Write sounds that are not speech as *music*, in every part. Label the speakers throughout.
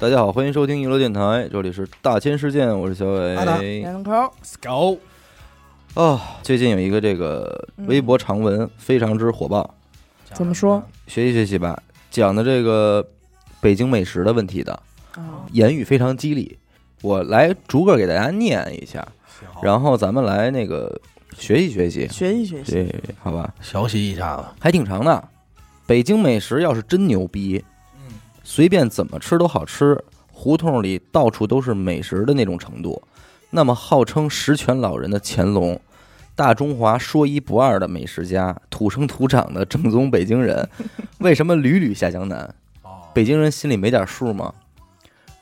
Speaker 1: 大家好，欢迎收听娱乐电台，这里是大千世界，我是小
Speaker 2: 阿达
Speaker 1: 伟。
Speaker 3: 两口
Speaker 2: ，Go，
Speaker 1: 哦，最近有一个这个微博长文非常之火爆，
Speaker 3: 怎么说？
Speaker 1: 学习学习吧，讲的这个北京美食的问题的，
Speaker 3: 啊，
Speaker 1: 言语非常激励。我来逐个给大家念一下，然后咱们来那个学习学习，
Speaker 3: 学习学习，
Speaker 1: 好吧？
Speaker 2: 学习一下子。
Speaker 1: 还挺长的。北京美食要是真牛逼，
Speaker 2: 嗯，
Speaker 1: 随便怎么吃都好吃，胡同里到处都是美食的那种程度，那么号称十全老人的乾隆，大中华说一不二的美食家，土生土长的正宗北京人，*laughs* 为什么屡屡下江南？
Speaker 2: 哦，
Speaker 1: 北京人心里没点数吗？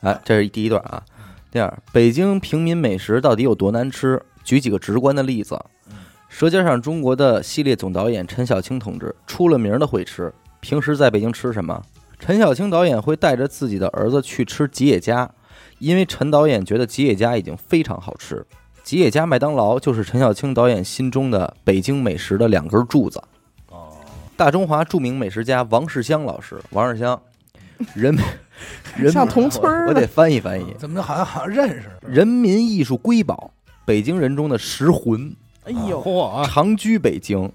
Speaker 1: 哎，这是第一段啊。第二，北京平民美食到底有多难吃？举几个直观的例子。
Speaker 2: 嗯《
Speaker 1: 舌尖上中国》的系列总导演陈小青同志出了名的会吃，平时在北京吃什么？陈小青导演会带着自己的儿子去吃吉野家，因为陈导演觉得吉野家已经非常好吃。吉野家、麦当劳就是陈小青导演心中的北京美食的两根柱子。
Speaker 2: 哦，
Speaker 1: 大中华著名美食家王世襄老师，王世襄，人民 *laughs* 人
Speaker 3: 像同村
Speaker 1: 我得翻译翻译。*laughs*
Speaker 2: 怎么好像好像认识？
Speaker 1: 人民艺术瑰宝，北京人中的食魂，
Speaker 3: 哎呦，
Speaker 2: 嚯，
Speaker 1: 长居北京，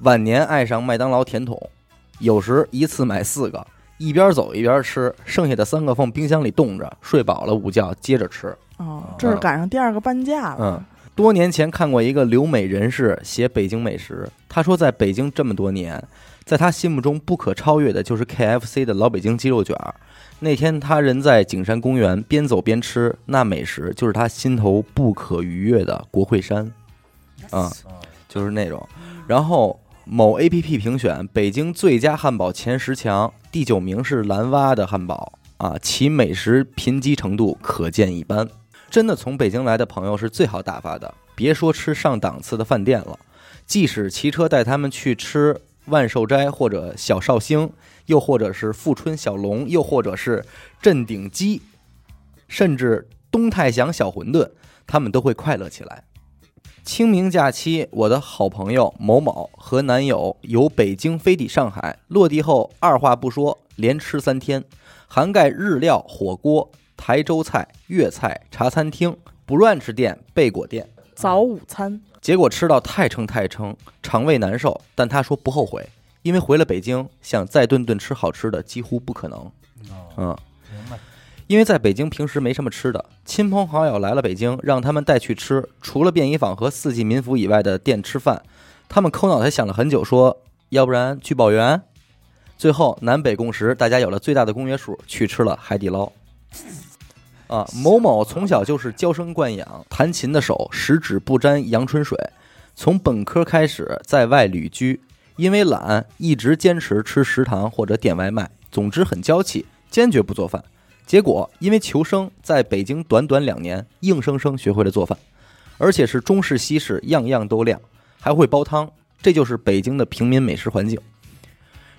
Speaker 1: 晚年爱上麦当劳甜筒，有时一次买四个，一边走一边吃，剩下的三个放冰箱里冻着，睡饱了午觉接着吃。
Speaker 3: 哦，这是赶上第二个半价了，
Speaker 1: 嗯，多年前看过一个留美人士写北京美食，他说在北京这么多年，在他心目中不可超越的就是 KFC 的老北京鸡肉卷儿。那天他人在景山公园，边走边吃，那美食就是他心头不可逾越的国会山，啊、就是那种。然后某 APP 评选北京最佳汉堡前十强，第九名是蓝蛙的汉堡啊，其美食贫瘠程度可见一斑。真的从北京来的朋友是最好打发的，别说吃上档次的饭店了，即使骑车带他们去吃万寿斋或者小绍兴，又或者是富春小龙，又或者是镇鼎鸡，甚至东泰祥小馄饨，他们都会快乐起来。清明假期，我的好朋友某某和男友由北京飞抵上海，落地后二话不说，连吃三天，涵盖日料、火锅、台州菜、粤菜、茶餐厅、不乱吃店、贝果店。
Speaker 3: 早午餐，
Speaker 1: 结果吃到太撑太撑，肠胃难受，但他说不后悔，因为回了北京，想再顿顿吃好吃的几乎不可能。
Speaker 2: 哦，
Speaker 1: 嗯。因为在北京平时没什么吃的，亲朋好友来了北京，让他们带去吃，除了便宜坊和四季民福以外的店吃饭，他们抠脑袋想了很久，说要不然去宝源。最后南北共识，大家有了最大的公约数，去吃了海底捞。啊，某某从小就是娇生惯养，弹琴的手十指不沾阳春水。从本科开始在外旅居，因为懒，一直坚持吃食堂或者点外卖。总之很娇气，坚决不做饭。结果因为求生，在北京短短两年，硬生生学会了做饭，而且是中式西式样样都亮，还会煲汤。这就是北京的平民美食环境，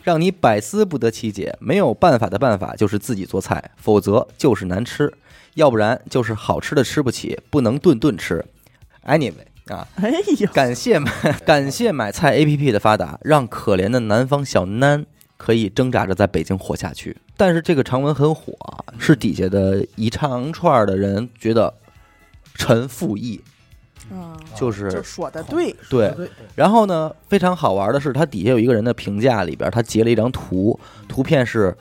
Speaker 1: 让你百思不得其解。没有办法的办法就是自己做菜，否则就是难吃，要不然就是好吃的吃不起，不能顿顿吃。Anyway 啊，
Speaker 3: 哎呦，
Speaker 1: 感谢买感谢买菜 APP 的发达，让可怜的南方小囡可以挣扎着在北京活下去。但是这个长文很火啊，是底下的一长串的人觉得陈复义
Speaker 3: 嗯，
Speaker 1: 就是
Speaker 3: 就说的对，
Speaker 1: 对。然后呢，非常好玩的是，它底下有一个人的评价里边，他截了一张图，图片是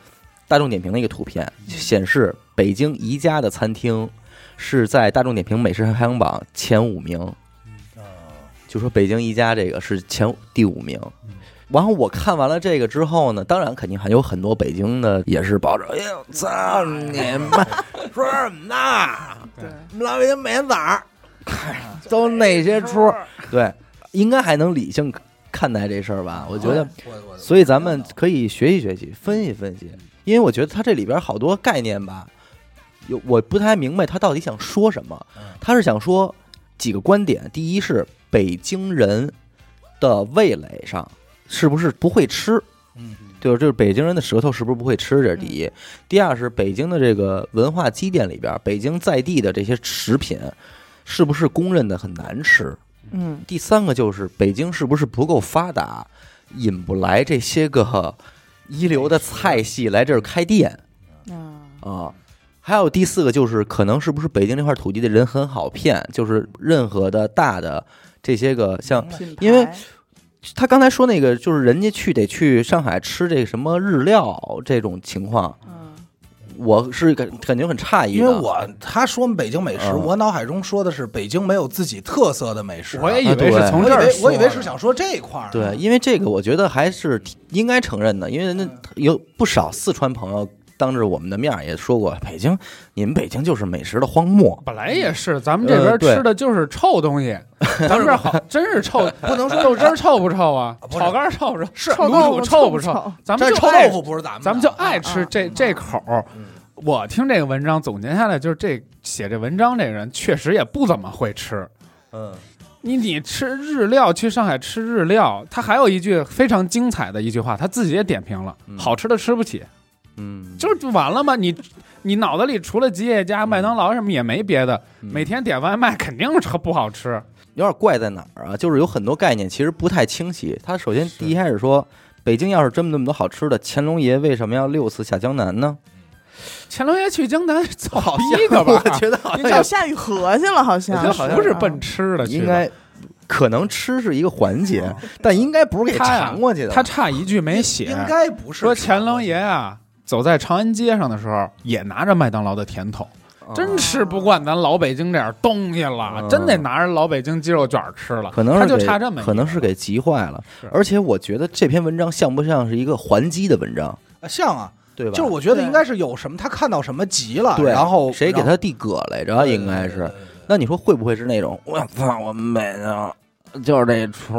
Speaker 1: 大众点评的一个图片，显示北京宜家的餐厅是在大众点评美食排行榜前五名。
Speaker 2: 啊，
Speaker 1: 就说北京宜家这个是前第五名
Speaker 2: 嗯。
Speaker 1: 然后我看完了这个之后呢，当然肯定还有很多北京的也是抱着，哎呦，操你妈，*laughs* 说什么呢？
Speaker 3: 对，
Speaker 1: 我们老北京每天早上都那些出，*laughs* 对，应该还能理性看待这事儿吧？我觉得，所以咱们可以学习学习，分析分析，因为我觉得它这里边好多概念吧，有我不太明白他到底想说什么。
Speaker 2: 嗯
Speaker 1: 他是想说几个观点，第一是北京人的味蕾上是不是不会吃，
Speaker 2: 嗯
Speaker 1: 就是就是北京人的舌头是不是不会吃，这是第一。第二是北京的这个文化积淀里边，北京在地的这些食品是不是公认的很难吃？
Speaker 3: 嗯，
Speaker 1: 第三个就是北京是不是不够发达，引不来这些个一流的菜系来这儿开店
Speaker 3: 啊，
Speaker 1: 啊？还有第四个就是，可能是不是北京这块土地的人很好骗，就是任何的大的这些个像因为他刚才说那个，就是人家去得去上海吃这个什么日料这种情况，
Speaker 3: 嗯。
Speaker 1: 我是感感觉很诧异，
Speaker 2: 因为我他说北京美食，
Speaker 1: 嗯。
Speaker 2: 我脑海中说的是北京没有自己特色的美食。
Speaker 4: 我也以为是从这儿
Speaker 2: 我以为是想说这块儿呢。
Speaker 1: 对，因为这个我觉得还是应该承认的，因为那有不少四川朋友当着我们的面也说过，北京你们北京就是美食的荒漠，
Speaker 4: 本来也是，咱们这边吃的就是臭东西，*laughs* 咱们这儿好真是臭，*laughs* 不能说豆汁儿臭不臭啊，炒肝臭不臭，
Speaker 2: 是
Speaker 4: 卤煮
Speaker 3: 臭豆腐
Speaker 4: 臭不
Speaker 3: 臭？
Speaker 4: 咱们
Speaker 2: 臭
Speaker 4: 就爱
Speaker 2: 豆腐不是咱们，
Speaker 4: 咱们就爱吃
Speaker 3: 嗯
Speaker 4: 这
Speaker 3: 嗯
Speaker 4: 这口儿。我听这个文章总结下来，就是这写这文章这个人确实也不怎么会吃。
Speaker 1: 嗯，
Speaker 4: 你你吃日料，去上海吃日料，他还有一句非常精彩的一句话，他自己也点评了：
Speaker 1: 嗯
Speaker 4: 好吃的吃不起，
Speaker 1: 嗯，
Speaker 4: 就是就完了吗？你你脑子里除了吉野家、麦当劳什么也没别的，
Speaker 1: 嗯
Speaker 4: 每天点外卖肯定是不好吃。
Speaker 1: 有点怪在哪儿啊？就是有很多概念其实不太清晰。他首先第一开始说，北京要是真那么多好吃的，乾隆爷为什么要六次下江南呢？
Speaker 4: 乾隆爷去江南造
Speaker 1: 好
Speaker 4: 逼的吧？*laughs*
Speaker 1: 我觉得好像
Speaker 3: 找夏雨荷去了，好像
Speaker 4: 不是奔吃的去，
Speaker 1: 应该可能吃是一个环节，但应该不是给
Speaker 4: 他呀
Speaker 1: 尝过去的。
Speaker 4: 他差一句没写，
Speaker 2: 应该不是
Speaker 4: 说乾隆爷啊，走在长安街上的时候，也拿着麦当劳的甜筒，真吃不惯咱老北京这点东西了，
Speaker 1: 嗯
Speaker 4: 真得拿着老北京鸡肉卷吃了。
Speaker 1: 可能是给
Speaker 4: 就差这么
Speaker 1: 可能是给急坏了。而且我觉得这篇文章像不像是一个还击的文章，
Speaker 2: 啊像啊，
Speaker 1: 对吧？
Speaker 2: 就是我觉得应该是有什么他看到什么急了，
Speaker 1: 对，
Speaker 2: 然后然后
Speaker 1: 谁给他递葛来着？应该是。那你说会不会是那种我操，我们北京就是这出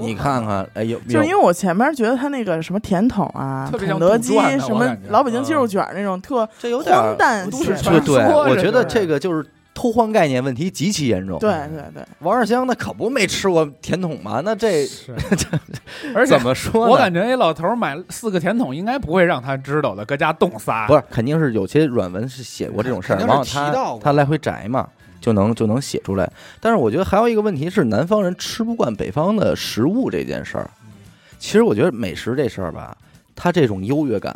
Speaker 1: 你看看，哎有
Speaker 3: 就是因为我前面觉得他那个什么甜筒啊、
Speaker 4: 特别像
Speaker 3: 肯德基
Speaker 4: 杜撰的
Speaker 3: 什么
Speaker 4: 感觉
Speaker 3: 老北京鸡肉卷那种特
Speaker 1: 这有点儿
Speaker 3: 荒诞
Speaker 4: 都市
Speaker 3: 写法，
Speaker 4: 传说
Speaker 1: 对对，我
Speaker 4: 这
Speaker 1: 觉得
Speaker 4: 就是
Speaker 1: 这个就是偷换概念问题极其严重。
Speaker 3: 对对对，
Speaker 1: 王二香那可不没吃过甜筒吗？那这
Speaker 4: 是，*laughs* 而且
Speaker 1: 怎么说呢？
Speaker 4: 我感觉那老头儿买四个甜筒，应该不会让他知道的，搁家冻仨。
Speaker 1: 不是，肯定是有些软文是写过这种事儿，
Speaker 2: 肯定是
Speaker 1: 然后
Speaker 2: 提到过。
Speaker 1: 他他来回摘嘛，就能就能写出来。但是我觉得还有一个问题是，南方人吃不惯北方的食物这件事儿。其实我觉得美食这事儿吧，它这种优越感，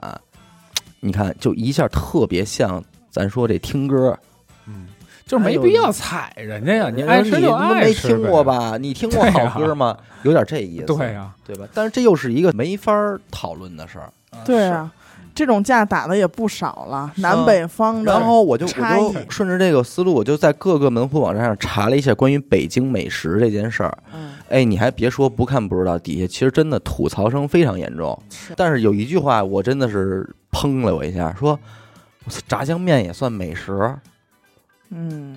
Speaker 1: 你看就一下特别像咱说这听歌，
Speaker 4: 嗯，就是没必要踩人家呀，你爱吃就爱吃
Speaker 1: 没听过？吧？你听过好歌吗？有点这意思，
Speaker 4: 对呀，
Speaker 1: 对吧？但是这又是一个没法儿讨论的事儿。
Speaker 3: 对啊，这种架打的也不少了，南北方的。
Speaker 1: 然后我就我就顺着这个思路，我就在各个门户网站上查了一下关于北京美食这件事儿。
Speaker 3: 嗯，
Speaker 1: 哎，你还别说，不看不知道，底下其实真的吐槽声非常严重。
Speaker 3: 是
Speaker 1: 但是有一句话，我真的是砰了我一下，说炸酱面也算美食？
Speaker 3: 嗯，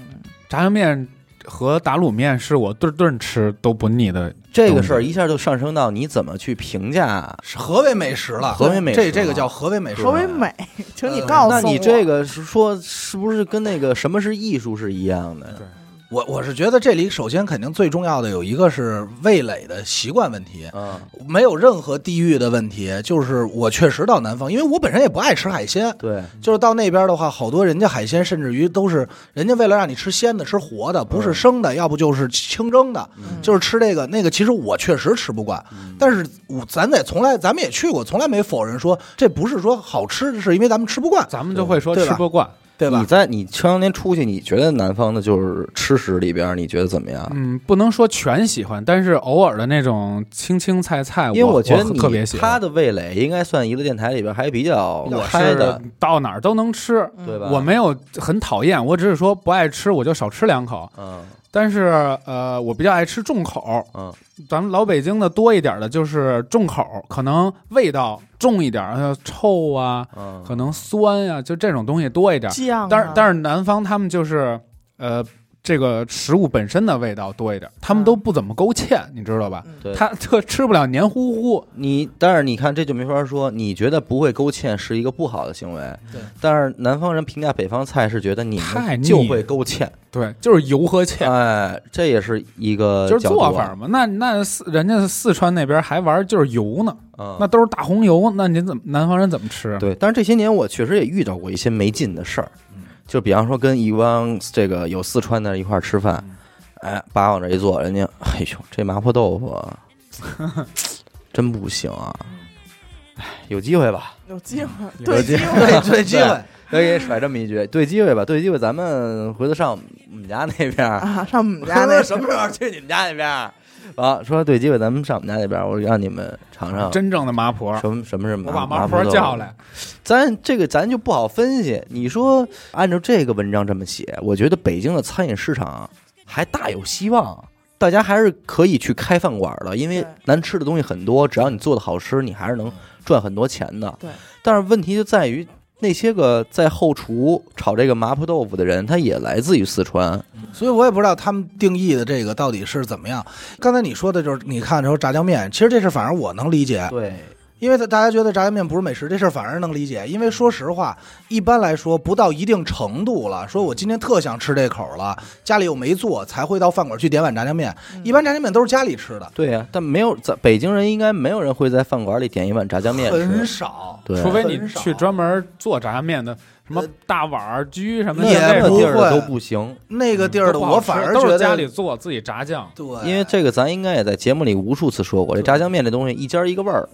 Speaker 4: 炸酱面和打卤面是我顿顿吃都不腻的。
Speaker 1: 这个事儿一下就上升到你怎么去评价。
Speaker 2: 是何为美食了？
Speaker 1: 何为美食
Speaker 2: 这这个叫何为美食？
Speaker 3: 何为美？请你
Speaker 2: 呃
Speaker 3: 告诉我。
Speaker 1: 那你这个是说是不是跟那个什么是艺术是一样的？
Speaker 4: 对
Speaker 2: 我我是觉得这里首先肯定最重要的有一个是味蕾的习惯问题，
Speaker 1: 嗯，
Speaker 2: 没有任何地域的问题。就是我确实到南方，因为我本身也不爱吃海鲜，
Speaker 1: 对，
Speaker 2: 就是到那边的话，好多人家海鲜甚至于都是人家为了让你吃鲜的、吃活的，不是生的，要不就是清蒸的，
Speaker 3: 嗯
Speaker 2: 就是吃这个那个。其实我确实吃不惯，但是我咱得从来咱们也去过，从来没否认说这不是说好吃，是因为咱们吃不惯，
Speaker 4: 咱们就会说
Speaker 2: 对吧
Speaker 4: 吃不惯。
Speaker 2: 对吧
Speaker 1: 你？在你前两年出去，你觉得南方的就是吃食里边，你觉得怎么样？
Speaker 4: 嗯，不能说全喜欢，但是偶尔的那种青青菜菜，
Speaker 1: 因为
Speaker 4: 我
Speaker 1: 觉得你
Speaker 4: 特别喜欢。
Speaker 1: 他的味蕾应该算娱乐电台里边还比较
Speaker 4: 我
Speaker 1: 开的，
Speaker 4: 是到哪儿都能吃，
Speaker 3: 嗯
Speaker 1: 对吧？
Speaker 4: 我没有很讨厌，我只是说不爱吃，我就少吃两口。
Speaker 1: 嗯
Speaker 4: 但是呃，我比较爱吃重口，
Speaker 1: 嗯。
Speaker 4: 咱们老北京的多一点的就是重口，可能味道重一点，呃臭啊，
Speaker 1: 嗯，
Speaker 4: 可能酸呀、就这种东西多一点。
Speaker 3: 酱啊，
Speaker 4: 但是但是南方他们就是呃这个食物本身的味道多一点，他们都不怎么勾芡，你知道吧？
Speaker 3: 嗯
Speaker 1: 对
Speaker 4: 他特吃不了黏糊糊，
Speaker 1: 你，但是你看这就没法说，你觉得不会勾芡是一个不好的行为，
Speaker 2: 对。
Speaker 1: 但是南方人评价北方菜是觉得你们就会勾芡，
Speaker 4: 对，就是油和芡。
Speaker 1: 哎，这也是一个
Speaker 4: 就是做法嘛，那那四人家四川那边还玩就是油呢，
Speaker 1: 嗯，
Speaker 4: 那都是大红油，那您怎么南方人怎么吃？
Speaker 1: 对，但是这些年我确实也遇到过一些没劲的事儿，就比方说跟一帮这个有四川的一块儿吃饭，哎，把往这一坐，人家 *laughs* 哎呦这麻婆豆腐啊 *laughs* 真不行啊，哎，有机会吧，
Speaker 3: 有机会，
Speaker 4: 有
Speaker 3: 对
Speaker 1: 机
Speaker 3: 会，
Speaker 2: 对机会，
Speaker 1: 再给你甩这么一句，对机会吧，对机会，咱们回头上我们家那边儿，
Speaker 3: 啊，上我们家 *laughs* 那
Speaker 1: 什么时候去你们家那边儿？*laughs* 啊，说对机会，咱们上我们家那边，我让你们尝尝
Speaker 4: 真正的麻婆，
Speaker 1: 什么什么什么
Speaker 4: 我把麻婆叫来，
Speaker 1: 咱这个咱就不好分析。你说按照这个文章这么写，我觉得北京的餐饮市场还大有希望，大家还是可以去开饭馆的，因为
Speaker 3: 对
Speaker 1: 难吃的东西很多，只要你做的好吃，你还是能赚很多钱的。
Speaker 3: 对，
Speaker 1: 但是问题就在于。那些个在后厨炒这个麻婆豆腐的人，他也来自于四川。
Speaker 2: 所以我也不知道他们定义的这个到底是怎么样。刚才你说的就是，你看说炸酱面，其实这事反而我能理解，
Speaker 1: 对，
Speaker 2: 因为大家觉得炸酱面不是美食，这事儿反而能理解。因为说实话，一般来说不到一定程度了，说我今天特想吃这口了，家里又没做，才会到饭馆去点碗炸酱面。一般炸酱面都是家里吃的，
Speaker 1: 对呀、但没有在北京人应该没有人会在饭馆里点一碗炸酱面
Speaker 2: 很。少。
Speaker 1: 对，
Speaker 4: 除非你去专门做炸酱面的，什么
Speaker 2: 呃
Speaker 4: 大碗儿居什么
Speaker 1: 那
Speaker 4: 这种
Speaker 1: 个地儿都不行。
Speaker 2: 那个地儿的，
Speaker 4: 都不好
Speaker 2: 我反而
Speaker 4: 吃都是
Speaker 2: 觉得
Speaker 4: 家里做自己炸酱。
Speaker 2: 对，
Speaker 1: 因为这个咱应该也在节目里无数次说过，这炸酱面这东西一家一个味儿。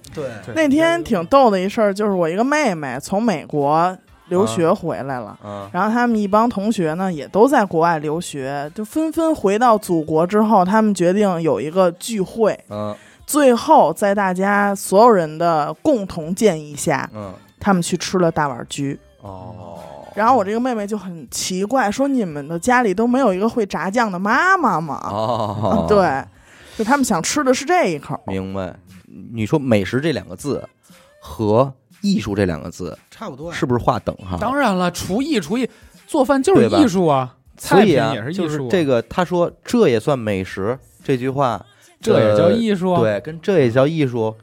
Speaker 3: 那天挺逗的一事儿，就是我一个妹妹从美国留学回来了。
Speaker 1: 嗯
Speaker 3: 然后他们一帮同学呢，也都在国外留学，就纷纷回到祖国之后，他们决定有一个聚会，
Speaker 1: 嗯
Speaker 3: 最后在大家所有人的共同建议下，
Speaker 1: 嗯
Speaker 3: 他们去吃了大碗居。
Speaker 1: 哦，
Speaker 3: 然后我这个妹妹就很奇怪，说你们的家里都没有一个会炸酱的妈妈吗？
Speaker 1: 哦，
Speaker 3: 对，就他们想吃的是这一口。
Speaker 1: 明白。你说美食这两个字和艺术这两个字
Speaker 2: 差不多。
Speaker 1: 是不是划等号？
Speaker 4: 当然了，厨艺厨艺做饭就是艺术啊，菜品
Speaker 1: 所以啊
Speaker 4: 也是，艺
Speaker 1: 就是
Speaker 4: 术啊，
Speaker 1: 这个他说这也算美食这句话，
Speaker 4: 这也叫
Speaker 1: 呃
Speaker 4: 艺术啊。
Speaker 1: 对，跟这也叫艺术，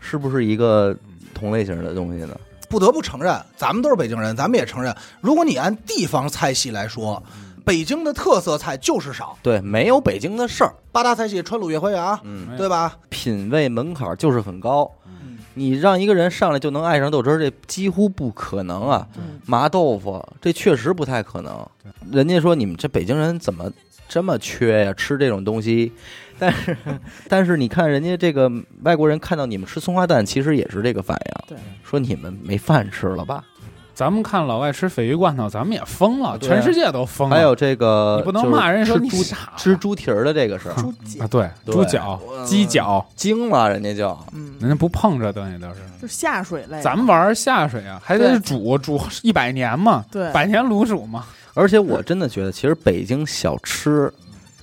Speaker 1: 是不是一个同类型的东西呢？
Speaker 2: 不得不承认，咱们都是北京人，咱们也承认，如果你按地方菜系来说，北京的特色菜就是少，
Speaker 1: 对，没有北京的事儿，
Speaker 2: 八大菜系川鲁粤淮扬，
Speaker 1: 嗯，
Speaker 2: 对吧？
Speaker 1: 品味门槛就是很高。
Speaker 2: 嗯
Speaker 1: 你让一个人上来就能爱上豆汁儿，这几乎不可能啊！
Speaker 3: 嗯
Speaker 1: 麻豆腐这确实不太可能。人家说你们这北京人怎么这么缺呀？吃这种东西，*laughs* 但是 *laughs* 但是你看人家这个外国人看到你们吃松花蛋，其实也是这个反应，
Speaker 3: 对，
Speaker 1: 说你们没饭吃了吧？
Speaker 4: 咱们看老外吃鲱鱼罐头，咱们也疯了，全世界都疯了。
Speaker 1: 还有这个，
Speaker 4: 你不能骂人说你傻
Speaker 1: 吃猪蹄儿的这个事儿，
Speaker 3: 猪脚
Speaker 4: 啊，对，猪脚、鸡脚，
Speaker 1: 惊了，人家就
Speaker 3: 嗯，
Speaker 4: 人家不碰这东西都是。
Speaker 3: 就下水类。
Speaker 4: 咱们玩下水啊，还得煮煮一百年嘛，
Speaker 3: 对
Speaker 4: 百年卤煮嘛。
Speaker 1: 而且我真的觉得，其实北京小吃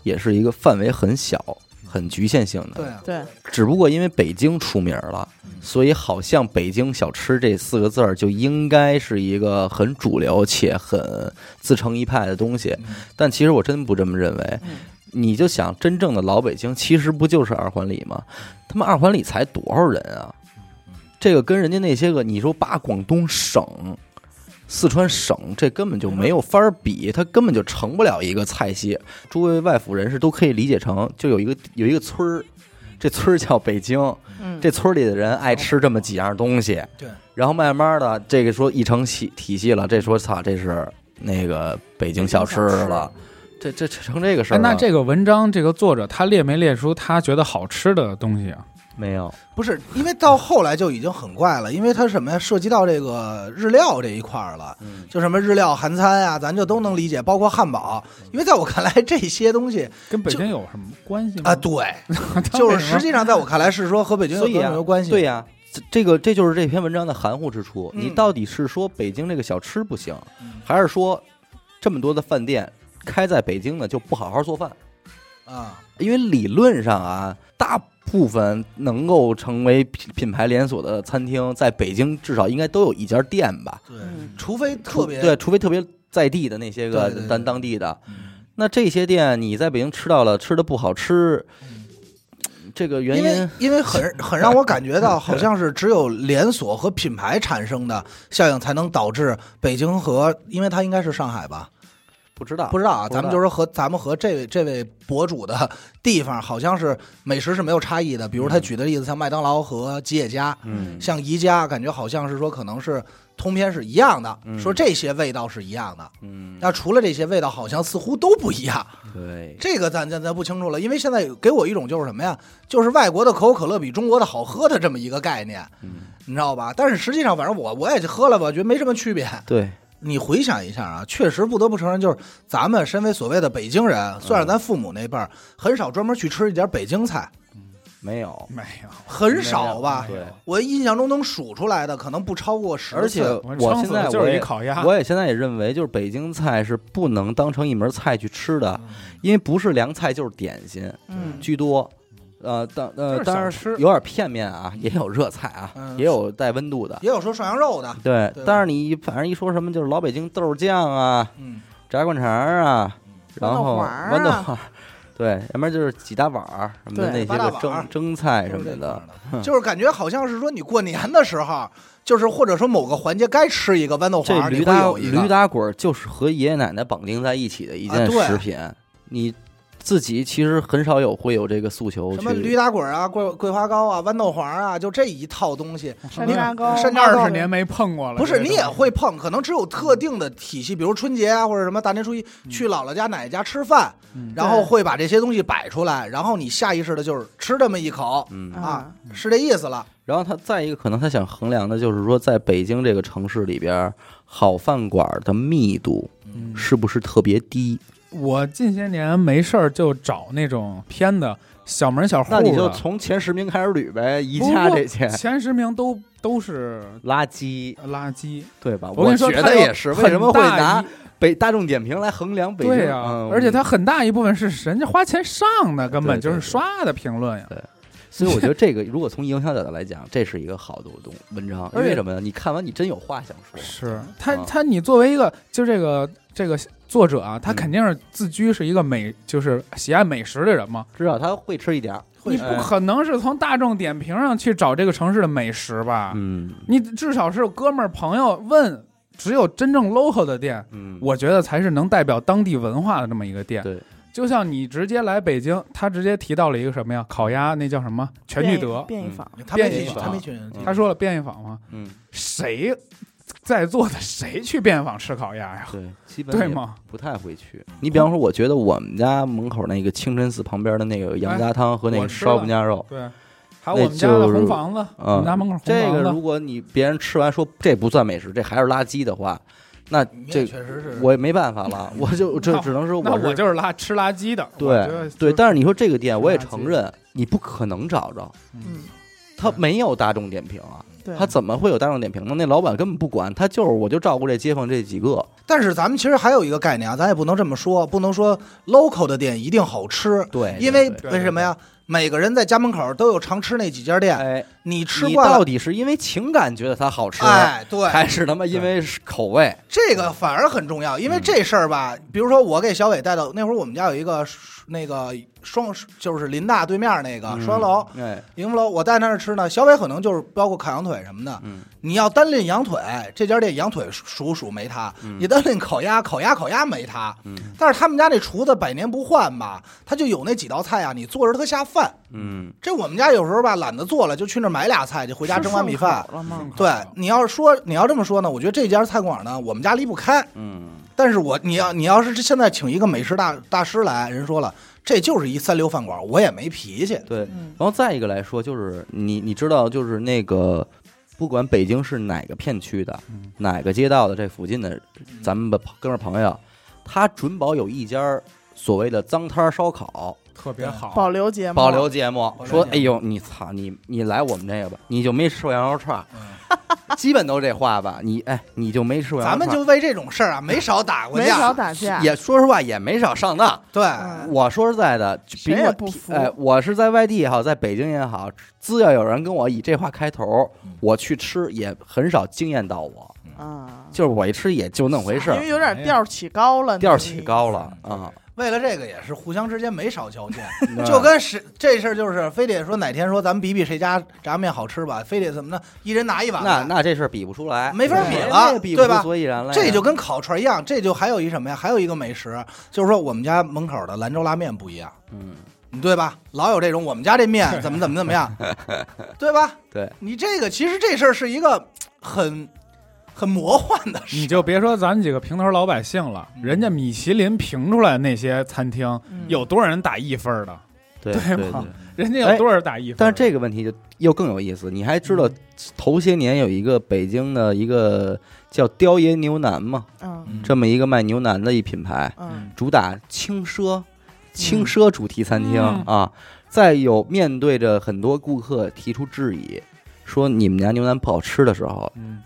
Speaker 1: 也是一个范围很小、很局限性的。
Speaker 2: 对啊，
Speaker 3: 对，
Speaker 1: 只不过因为北京出名了，所以好像北京小吃这四个字儿就应该是一个很主流且很自成一派的东西。但其实我真不这么认为。
Speaker 3: 嗯
Speaker 1: 你就想，真正的老北京其实不就是二环里吗？他们二环里才多少人啊？这个跟人家那些个，你说把广东省、四川省，这根本就没有法儿比，它根本就成不了一个菜系。诸位外府人士都可以理解成，就有一个有一个村儿，这村儿叫北京，
Speaker 3: 嗯，
Speaker 1: 这村儿里的人爱吃这么几样东西，
Speaker 2: 对，
Speaker 1: 然后慢慢的，这个说一成体体系了，这说操，这是那个北京小吃了，这这这成这个事儿
Speaker 4: 哎，那这个文章这个作者他列没列出他觉得好吃的东西啊？
Speaker 1: 没有，
Speaker 2: 不是因为到后来就已经很怪了，因为它什么呀，涉及到这个日料这一块儿了，
Speaker 1: 嗯，
Speaker 2: 就什么日料韩餐呀，咱就都能理解，包括汉堡，因为在我看来这些东西
Speaker 4: 跟北京有什么关系吗？
Speaker 2: 啊，对，*laughs* 就是实际上在我看来是说和北京有关系？
Speaker 1: 对呀、这这个这就是这篇文章的含糊之处。
Speaker 2: 嗯
Speaker 1: 你到底是说北京这个小吃不行，
Speaker 2: 嗯
Speaker 1: 还是说这么多的饭店开在北京呢就不好好做饭？
Speaker 2: 啊，
Speaker 1: 因为理论上啊，大部分能够成为品品牌连锁的餐厅，在北京至少应该都有一家店吧？
Speaker 2: 除非特别
Speaker 1: 对，除非特别在地的那些个咱当地的。
Speaker 2: 嗯。
Speaker 1: 那这些店你在北京吃到了，吃的不好吃，这个原
Speaker 2: 因为
Speaker 1: 因
Speaker 2: 因为很 *laughs* 很让我感觉到，好像是只有连锁和品牌产生的效应，才能导致北京和，因为它应该是上海吧，
Speaker 1: 不知道，
Speaker 2: 不知道啊，咱们就是和咱们和这位这位博主的地方，好像是美食是没有差异的。比如他举的例子，像麦当劳和吉野家，
Speaker 1: 嗯，
Speaker 2: 像宜家，感觉好像是说可能是通篇是一样的，
Speaker 1: 嗯
Speaker 2: 说这些味道是一样的。
Speaker 1: 嗯，
Speaker 2: 那除了这些味道，好像似乎都不一样。
Speaker 1: 对，
Speaker 2: 这个咱咱咱不清楚了，因为现在给我一种就是什么呀，就是外国的可口可乐比中国的好喝的这么一个概念，
Speaker 1: 嗯，
Speaker 2: 你知道吧？但是实际上，反正我我也去喝了吧，觉得没什么区别。
Speaker 1: 对。
Speaker 2: 你回想一下啊，确实不得不承认，就是咱们身为所谓的北京人，算是咱父母那辈儿，很少专门去吃一点北京菜，
Speaker 1: 没有，
Speaker 4: 没有，
Speaker 2: 很少吧？
Speaker 1: 对，
Speaker 2: 我印象中能数出来的，可能不超过十次。
Speaker 1: 而且
Speaker 4: 我
Speaker 1: 我现
Speaker 4: 在就是一
Speaker 1: 在我也
Speaker 4: 烤鸭，
Speaker 1: 我也现在也认为，就是北京菜是不能当成一门菜去吃的，因为不是凉菜就是点心
Speaker 3: 嗯，
Speaker 1: 居多。呃，当呃
Speaker 4: 就是
Speaker 1: 当然
Speaker 4: 小吃
Speaker 1: 有点片面啊，也有热菜啊，
Speaker 2: 嗯
Speaker 1: 也有带温度的。
Speaker 2: 也有说涮羊肉的，
Speaker 1: 对
Speaker 2: 对，吧
Speaker 1: 但是你一反正一说什么就是老北京豆酱啊、
Speaker 2: 嗯，
Speaker 1: 炸灌肠啊，然后
Speaker 3: 豌豆黄儿啊
Speaker 1: 黄儿，对，要不然就是几大碗儿什么的
Speaker 3: 对
Speaker 1: 那些个
Speaker 2: 八大碗儿
Speaker 1: 蒸蒸菜什么的
Speaker 2: 就是感觉好像是说你过年的时候，就是或者说某个环节该吃一个豌豆
Speaker 1: 这
Speaker 2: 黄，你会
Speaker 1: 驴打
Speaker 2: 有一个
Speaker 1: 驴打滚儿就是和爷爷奶奶绑定在一起的一件食品，你自己其实很少有会有这个诉求
Speaker 2: 什么驴。打滚啊、桂桂花糕啊、豌豆黄啊，就这一套东西。*laughs*
Speaker 3: 山楂糕，
Speaker 2: 山楂糕
Speaker 4: 二十年没碰过了。
Speaker 2: 不是你也会碰，可能只有特定的体系，比如春节啊，或者什么大年初一去姥姥家、奶奶家吃饭，
Speaker 4: 嗯
Speaker 2: 然后会把这些东西摆出来，然后你下意识的就是吃这么一口
Speaker 1: 嗯，
Speaker 2: 啊，是这意思了。
Speaker 1: 然后他再一个可能他想衡量的就是说，在北京这个城市里边儿，好饭馆儿的密度
Speaker 4: 嗯
Speaker 1: 是不是特别低？
Speaker 4: 我近些年没事儿就找那种偏的小门小户的，
Speaker 1: 那你就从前十名开始捋呗，宜
Speaker 4: 不不
Speaker 1: 家这些
Speaker 4: 前十名都都是
Speaker 1: 垃圾，
Speaker 4: 垃圾。
Speaker 1: 对吧？
Speaker 4: 我跟你说，
Speaker 1: 觉
Speaker 4: 它有
Speaker 1: 得也是，为什么会
Speaker 4: 大
Speaker 1: 拿
Speaker 4: 一
Speaker 1: 北大众点评来衡量北京？
Speaker 4: 对呀、
Speaker 1: 嗯
Speaker 4: 而且它很大一部分是人家花钱上的，根本就是刷的评论呀。
Speaker 1: 所以我觉得这个，如果从营销角度来讲，这是一个好的东文章。因为什么呢？你看完你真有话想说。
Speaker 4: 是他
Speaker 1: 啊
Speaker 4: 他你作为一个就这个这个作者啊，他
Speaker 1: 嗯
Speaker 4: 肯定是自居是一个美就是喜爱美食的人嘛，
Speaker 1: 至少他会吃一点儿。
Speaker 4: 你不可能是从大众点评上去找这个城市的美食吧？
Speaker 1: 嗯
Speaker 4: 你至少是哥们儿朋友问，只有真正 local 的店，
Speaker 1: 嗯，
Speaker 4: 我觉得才是能代表当地文化的这么一个店。
Speaker 1: 对，
Speaker 4: 就像你直接来北京，他直接提到了一个什么呀？烤鸭，那叫什么？全聚德。
Speaker 1: 嗯
Speaker 3: 便宜坊，
Speaker 2: 他没去，
Speaker 4: 便宜坊
Speaker 2: 他没去。
Speaker 1: 嗯
Speaker 4: 他说了便宜坊吗？
Speaker 1: 嗯
Speaker 4: 谁在座的谁去便宜坊吃烤鸭呀？
Speaker 1: 对，基本
Speaker 4: 对吗？
Speaker 1: 不太会去。你比方说，我觉得我们家门口那个清真寺旁边的那个杨家汤和那个烧饼夹肉，
Speaker 4: 对，还有我们家的红房子，我们家门口红
Speaker 1: 这个，如果你别人吃完说这不算美食，这还是垃圾的话，那这
Speaker 2: 也确实是，
Speaker 1: 我也没办法了，我就这只能说
Speaker 4: 那我
Speaker 1: 是
Speaker 4: 就是垃吃垃圾的。
Speaker 1: 对对。但是你说这个店，我也承认你不可能找着，
Speaker 3: 嗯，
Speaker 1: 他没有大众点评啊，
Speaker 3: 对，
Speaker 1: 他怎么会有大众点评呢？那老板根本不管，他就是我就照顾这街坊这几个，
Speaker 2: 但是咱们其实还有一个概念啊，咱也不能这么说，不能说 local 的店一定好吃，
Speaker 1: 对，
Speaker 2: 因为为什么呀？每个人在家门口都有常吃那几家店，
Speaker 1: 哎，
Speaker 2: 你吃
Speaker 1: 你
Speaker 2: 惯了，
Speaker 1: 到底是因为情感觉得它好吃，
Speaker 2: 哎，对，
Speaker 1: 还是他妈因为是口味？
Speaker 2: 这个反而很重要，因为
Speaker 1: 嗯
Speaker 2: 这事儿吧，比如说我给小伟带到那会儿，我们家有一个那个双，就是林大对面那个
Speaker 1: 嗯
Speaker 2: 双楼
Speaker 1: 哎，
Speaker 2: 迎福楼，我在那儿吃呢。小伟可能就是包括烤羊腿什么的，
Speaker 1: 嗯
Speaker 2: 你要单拎羊腿，这家店羊腿数数没他；
Speaker 1: 嗯
Speaker 2: 你单拎烤鸭，烤鸭烤鸭没他。
Speaker 1: 嗯
Speaker 2: 但是他们家那厨子百年不换吧，他就有那几道菜啊，你做着特下饭。
Speaker 1: 嗯
Speaker 2: 这我们家有时候吧懒得做了，就去那儿买俩菜，就回家蒸碗米饭。对，你要是说你要这么说呢，我觉得这家菜馆呢，我们家离不开。
Speaker 1: 嗯，
Speaker 2: 但是我你要你要是现在请一个美食大大师来，人说了，这就是一三流饭馆，我也没脾气。
Speaker 1: 对。
Speaker 3: 嗯
Speaker 1: 然后再一个来说，就是你你知道，就是那个不管北京是哪个片区的，
Speaker 4: 嗯
Speaker 1: 哪个街道的这附近的，咱们的哥们儿朋友，他准保有一家所谓的脏摊儿烧烤
Speaker 4: 特别好。
Speaker 3: 保留节目，
Speaker 1: 保留节目，
Speaker 2: 保留节：“目。
Speaker 1: 说哎呦，你操你你来我们这个吧，你就没吃过羊肉串。儿，
Speaker 2: 嗯
Speaker 1: 基本都这话吧？你哎，你就没吃过羊
Speaker 2: 咱
Speaker 1: 肉串。咱，
Speaker 2: 们就为这种事儿啊，没少打过架。
Speaker 3: 没少。打架，
Speaker 1: 也说实话也没少上当。
Speaker 2: 对，
Speaker 3: 嗯
Speaker 1: 我说实在的，
Speaker 3: 谁
Speaker 1: 甭管
Speaker 3: 也不服。
Speaker 1: 哎，我是在外地也好，在北京也好，只要有人跟我以这话开头
Speaker 2: 嗯，
Speaker 1: 我去吃也很少惊艳到我。
Speaker 3: 啊，
Speaker 1: 就是我一吃也就那么回事儿，
Speaker 3: 因为有点调儿起高了，
Speaker 1: 调儿起高了啊。
Speaker 2: 为了这个也是互相之间没少交劲，*laughs* 就跟是这事儿就是非得说哪天说咱们比比谁家炸面好吃吧，非得怎么呢？一人拿一碗，
Speaker 1: 那那这事儿比不出来，
Speaker 2: 没法
Speaker 3: 比
Speaker 2: 了
Speaker 1: 那也比不
Speaker 2: 对吧
Speaker 1: 所以然了。
Speaker 2: 这就跟烤串一样，这就还有一什么呀？还有一个美食，就是说我们家门口的兰州拉面不一样，
Speaker 1: 嗯，
Speaker 2: 对吧？老有这种我们家这面 *laughs* 怎么怎么怎么样，对吧？
Speaker 1: 对，
Speaker 2: 你这个其实这事儿是一个很很魔幻的事，
Speaker 4: 你就别说咱们几个平头老百姓了，
Speaker 2: 嗯
Speaker 4: 人家米其林评出来那些餐厅，
Speaker 3: 嗯
Speaker 4: 有多少人打一分的？
Speaker 1: 对
Speaker 4: 对
Speaker 1: 对
Speaker 4: 吗
Speaker 1: 对。
Speaker 4: 人家有多少打一分？
Speaker 1: 但是这个问题就又更有意思，你还知道头些年有一个北京的一个叫雕爷牛腩吗？
Speaker 3: 嗯
Speaker 2: 嗯
Speaker 1: 这么一个卖牛腩的一品牌，
Speaker 3: 嗯
Speaker 1: 主打轻奢、轻奢主题餐厅
Speaker 4: 嗯
Speaker 1: 啊。在有面对着很多顾客提出质疑，说你们家牛腩不好吃的时候，
Speaker 4: 嗯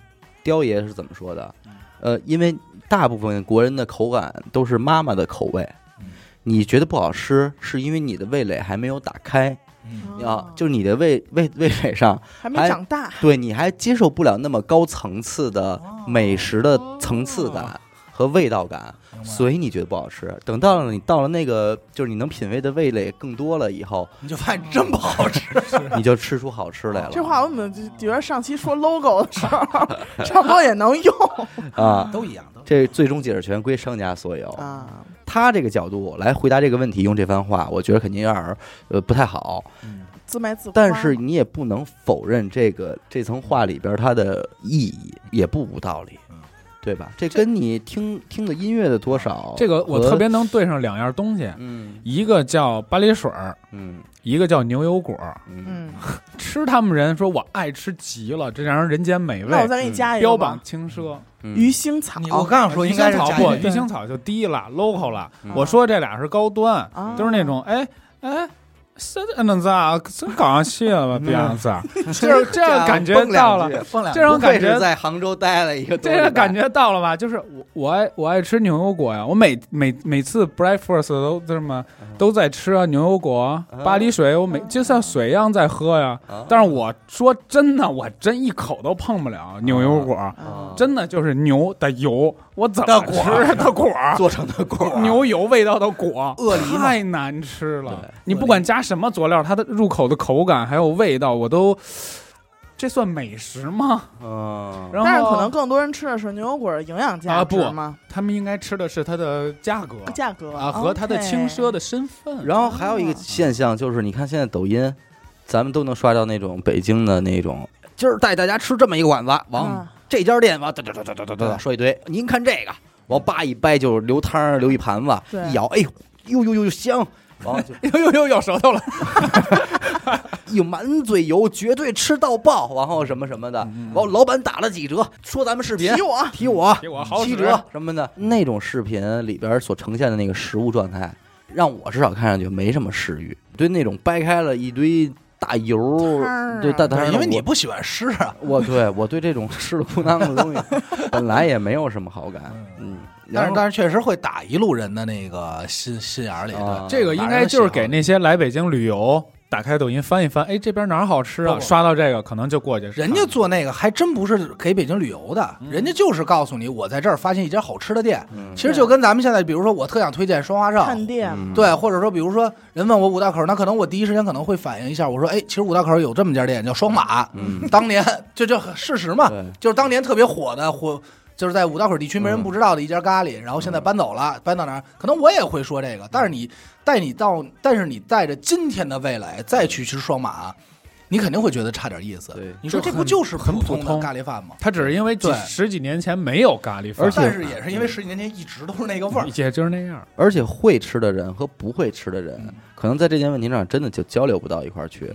Speaker 1: 雕爷是怎么说的
Speaker 4: 嗯？
Speaker 1: 呃，因为大部分国人的口感都是妈妈的口味
Speaker 2: 嗯，
Speaker 1: 你觉得不好吃，是因为你的味蕾还没有打开
Speaker 2: 嗯
Speaker 1: 啊，就是你的味味味蕾上，
Speaker 3: 还没长大，
Speaker 1: 对你还接受不了那么高层次的美食的层次感和味道感，所以你觉得不好吃。等到了你到了那个就是你能品味的味蕾更多了以后，
Speaker 2: 你就发现真不好吃。*laughs*
Speaker 1: 你就吃出好吃来了。
Speaker 3: 这话我怎么就觉得上期说 logo 的时候，差不多也能用
Speaker 1: 啊，
Speaker 2: 都一样，都
Speaker 1: 这最终解释权归商家所有。
Speaker 3: 啊？
Speaker 1: 他这个角度来回答这个问题，用这番话，我觉得肯定有点儿呃不太好。
Speaker 3: 自卖自夸
Speaker 1: 但是你也不能否认这个这层话里边它的意义，也不无道理
Speaker 2: 嗯，
Speaker 1: 对吧？这跟你听听的音乐的多少，
Speaker 4: 这个我特别能对上两样东西，
Speaker 1: 嗯
Speaker 4: 一个叫巴黎水儿，
Speaker 1: 嗯
Speaker 4: 一个叫牛油果。
Speaker 1: 嗯
Speaker 3: 嗯，
Speaker 4: 吃他们人说我爱吃极了，这让人人间美味，
Speaker 3: 那我再给你加一个吧
Speaker 4: 标榜轻奢。
Speaker 1: 嗯
Speaker 3: 鱼腥草
Speaker 2: 我刚想说
Speaker 4: 鱼
Speaker 2: 应该
Speaker 4: 草不，鱼腥草就低了，local 了。
Speaker 1: 嗯
Speaker 4: 我说这俩是高端，
Speaker 3: 啊
Speaker 4: 都是那种哎哎。是那咋真搞气了吧？这样子，*laughs* 就是这样感觉到了，这种感觉
Speaker 1: 在杭州待了一个
Speaker 4: 这个感觉到了吧？就是我我爱我爱吃牛油果呀，我每每每次 breakfast 都这么都在吃啊，牛油果、
Speaker 1: 嗯。
Speaker 4: 巴黎水，我每就像水一样在喝呀。
Speaker 1: 啊，
Speaker 4: 但是我说真的，我真一口都碰不了牛油果，
Speaker 3: 啊
Speaker 4: 真的就是牛的油，我怎么
Speaker 2: 果
Speaker 4: 吃的果儿？*laughs*
Speaker 1: 做成的果儿
Speaker 4: 牛油味道的果，
Speaker 2: 鳄梨
Speaker 4: 太难吃了。你不管加什么佐料，它的入口的口感还有味道，我都，这算美食吗？
Speaker 1: 嗯，
Speaker 4: 然后
Speaker 3: 但是可能更多人吃的是牛油果的营养价
Speaker 4: 啊不
Speaker 3: 值吗？
Speaker 4: 他们应该吃的是它的价格
Speaker 3: 价格
Speaker 4: 啊和它的轻奢的身份。
Speaker 1: 然后还有一个现象就是，你看现在抖音，咱们都能刷到那种北京的那种，今儿带大家吃这么一个馆子，往
Speaker 3: 啊
Speaker 1: 这家店往哒哒哒哒哒哒哒说一堆，您看这个，往叭一掰就流汤儿流一盘子，一咬，哎呦呦呦呦香，完了就
Speaker 4: 呦 *laughs* 呦呦，咬舌头了。*laughs*
Speaker 1: 一满嘴油，绝对吃到爆，然后什么什么的，
Speaker 4: 嗯
Speaker 1: 完后老板打了几折，说咱们视频
Speaker 3: 提我。
Speaker 1: 提我
Speaker 4: 提我好
Speaker 1: 七折。什么的，那种视频里边所呈现的那个食物状态，让我至少看上去没什么食欲。对那种掰开了一堆大油
Speaker 3: 儿，
Speaker 1: 对大汤儿，
Speaker 2: 因为你不喜欢湿啊。
Speaker 1: 我对我对这种湿了裤裆的东西 *laughs* 本来也没有什么好感，嗯，
Speaker 2: 但是
Speaker 1: 然后
Speaker 2: 但是确实会打一路人的那个心心眼儿里。
Speaker 4: 这个应该就是给那些来北京旅游，打开抖音翻一翻，哎，这边哪儿好吃啊？
Speaker 2: 不不
Speaker 4: 刷到这个可能就过去。
Speaker 2: 人家做那个还真不是给北京旅游的，人家就是告诉你我在这儿发现一家好吃的店。
Speaker 1: 嗯。
Speaker 2: 其实就跟咱们现在，比如说我特想推荐双华
Speaker 3: 看
Speaker 2: 上，
Speaker 3: 店。
Speaker 1: 嗯。
Speaker 2: 对，或者说比如说人问我五道口，那可能我第一时间可能会反映一下，我说哎，其实五道口有这么家店叫双马，
Speaker 1: 嗯，
Speaker 2: 当年这就事实嘛，就是当年特别火的火，就是在五道口地区没人不知道的一家咖喱，然后现在搬走了，搬到哪儿？可能我也会说这个，但是你带你到，但是你带着今天的味蕾再去吃双马，你肯定会觉得差点意思。
Speaker 1: 对
Speaker 2: 你说这不就是
Speaker 4: 很
Speaker 2: 普通的咖喱饭吗？
Speaker 4: 他只是因为十几年前没有咖喱饭，
Speaker 1: 而且
Speaker 2: 但是也是因为十几年前一直都是那个味儿。
Speaker 4: 也就是那样。
Speaker 1: 而且会吃的人和不会吃的人，
Speaker 2: 嗯
Speaker 1: 可能在这件问题上真的就交流不到一块儿去。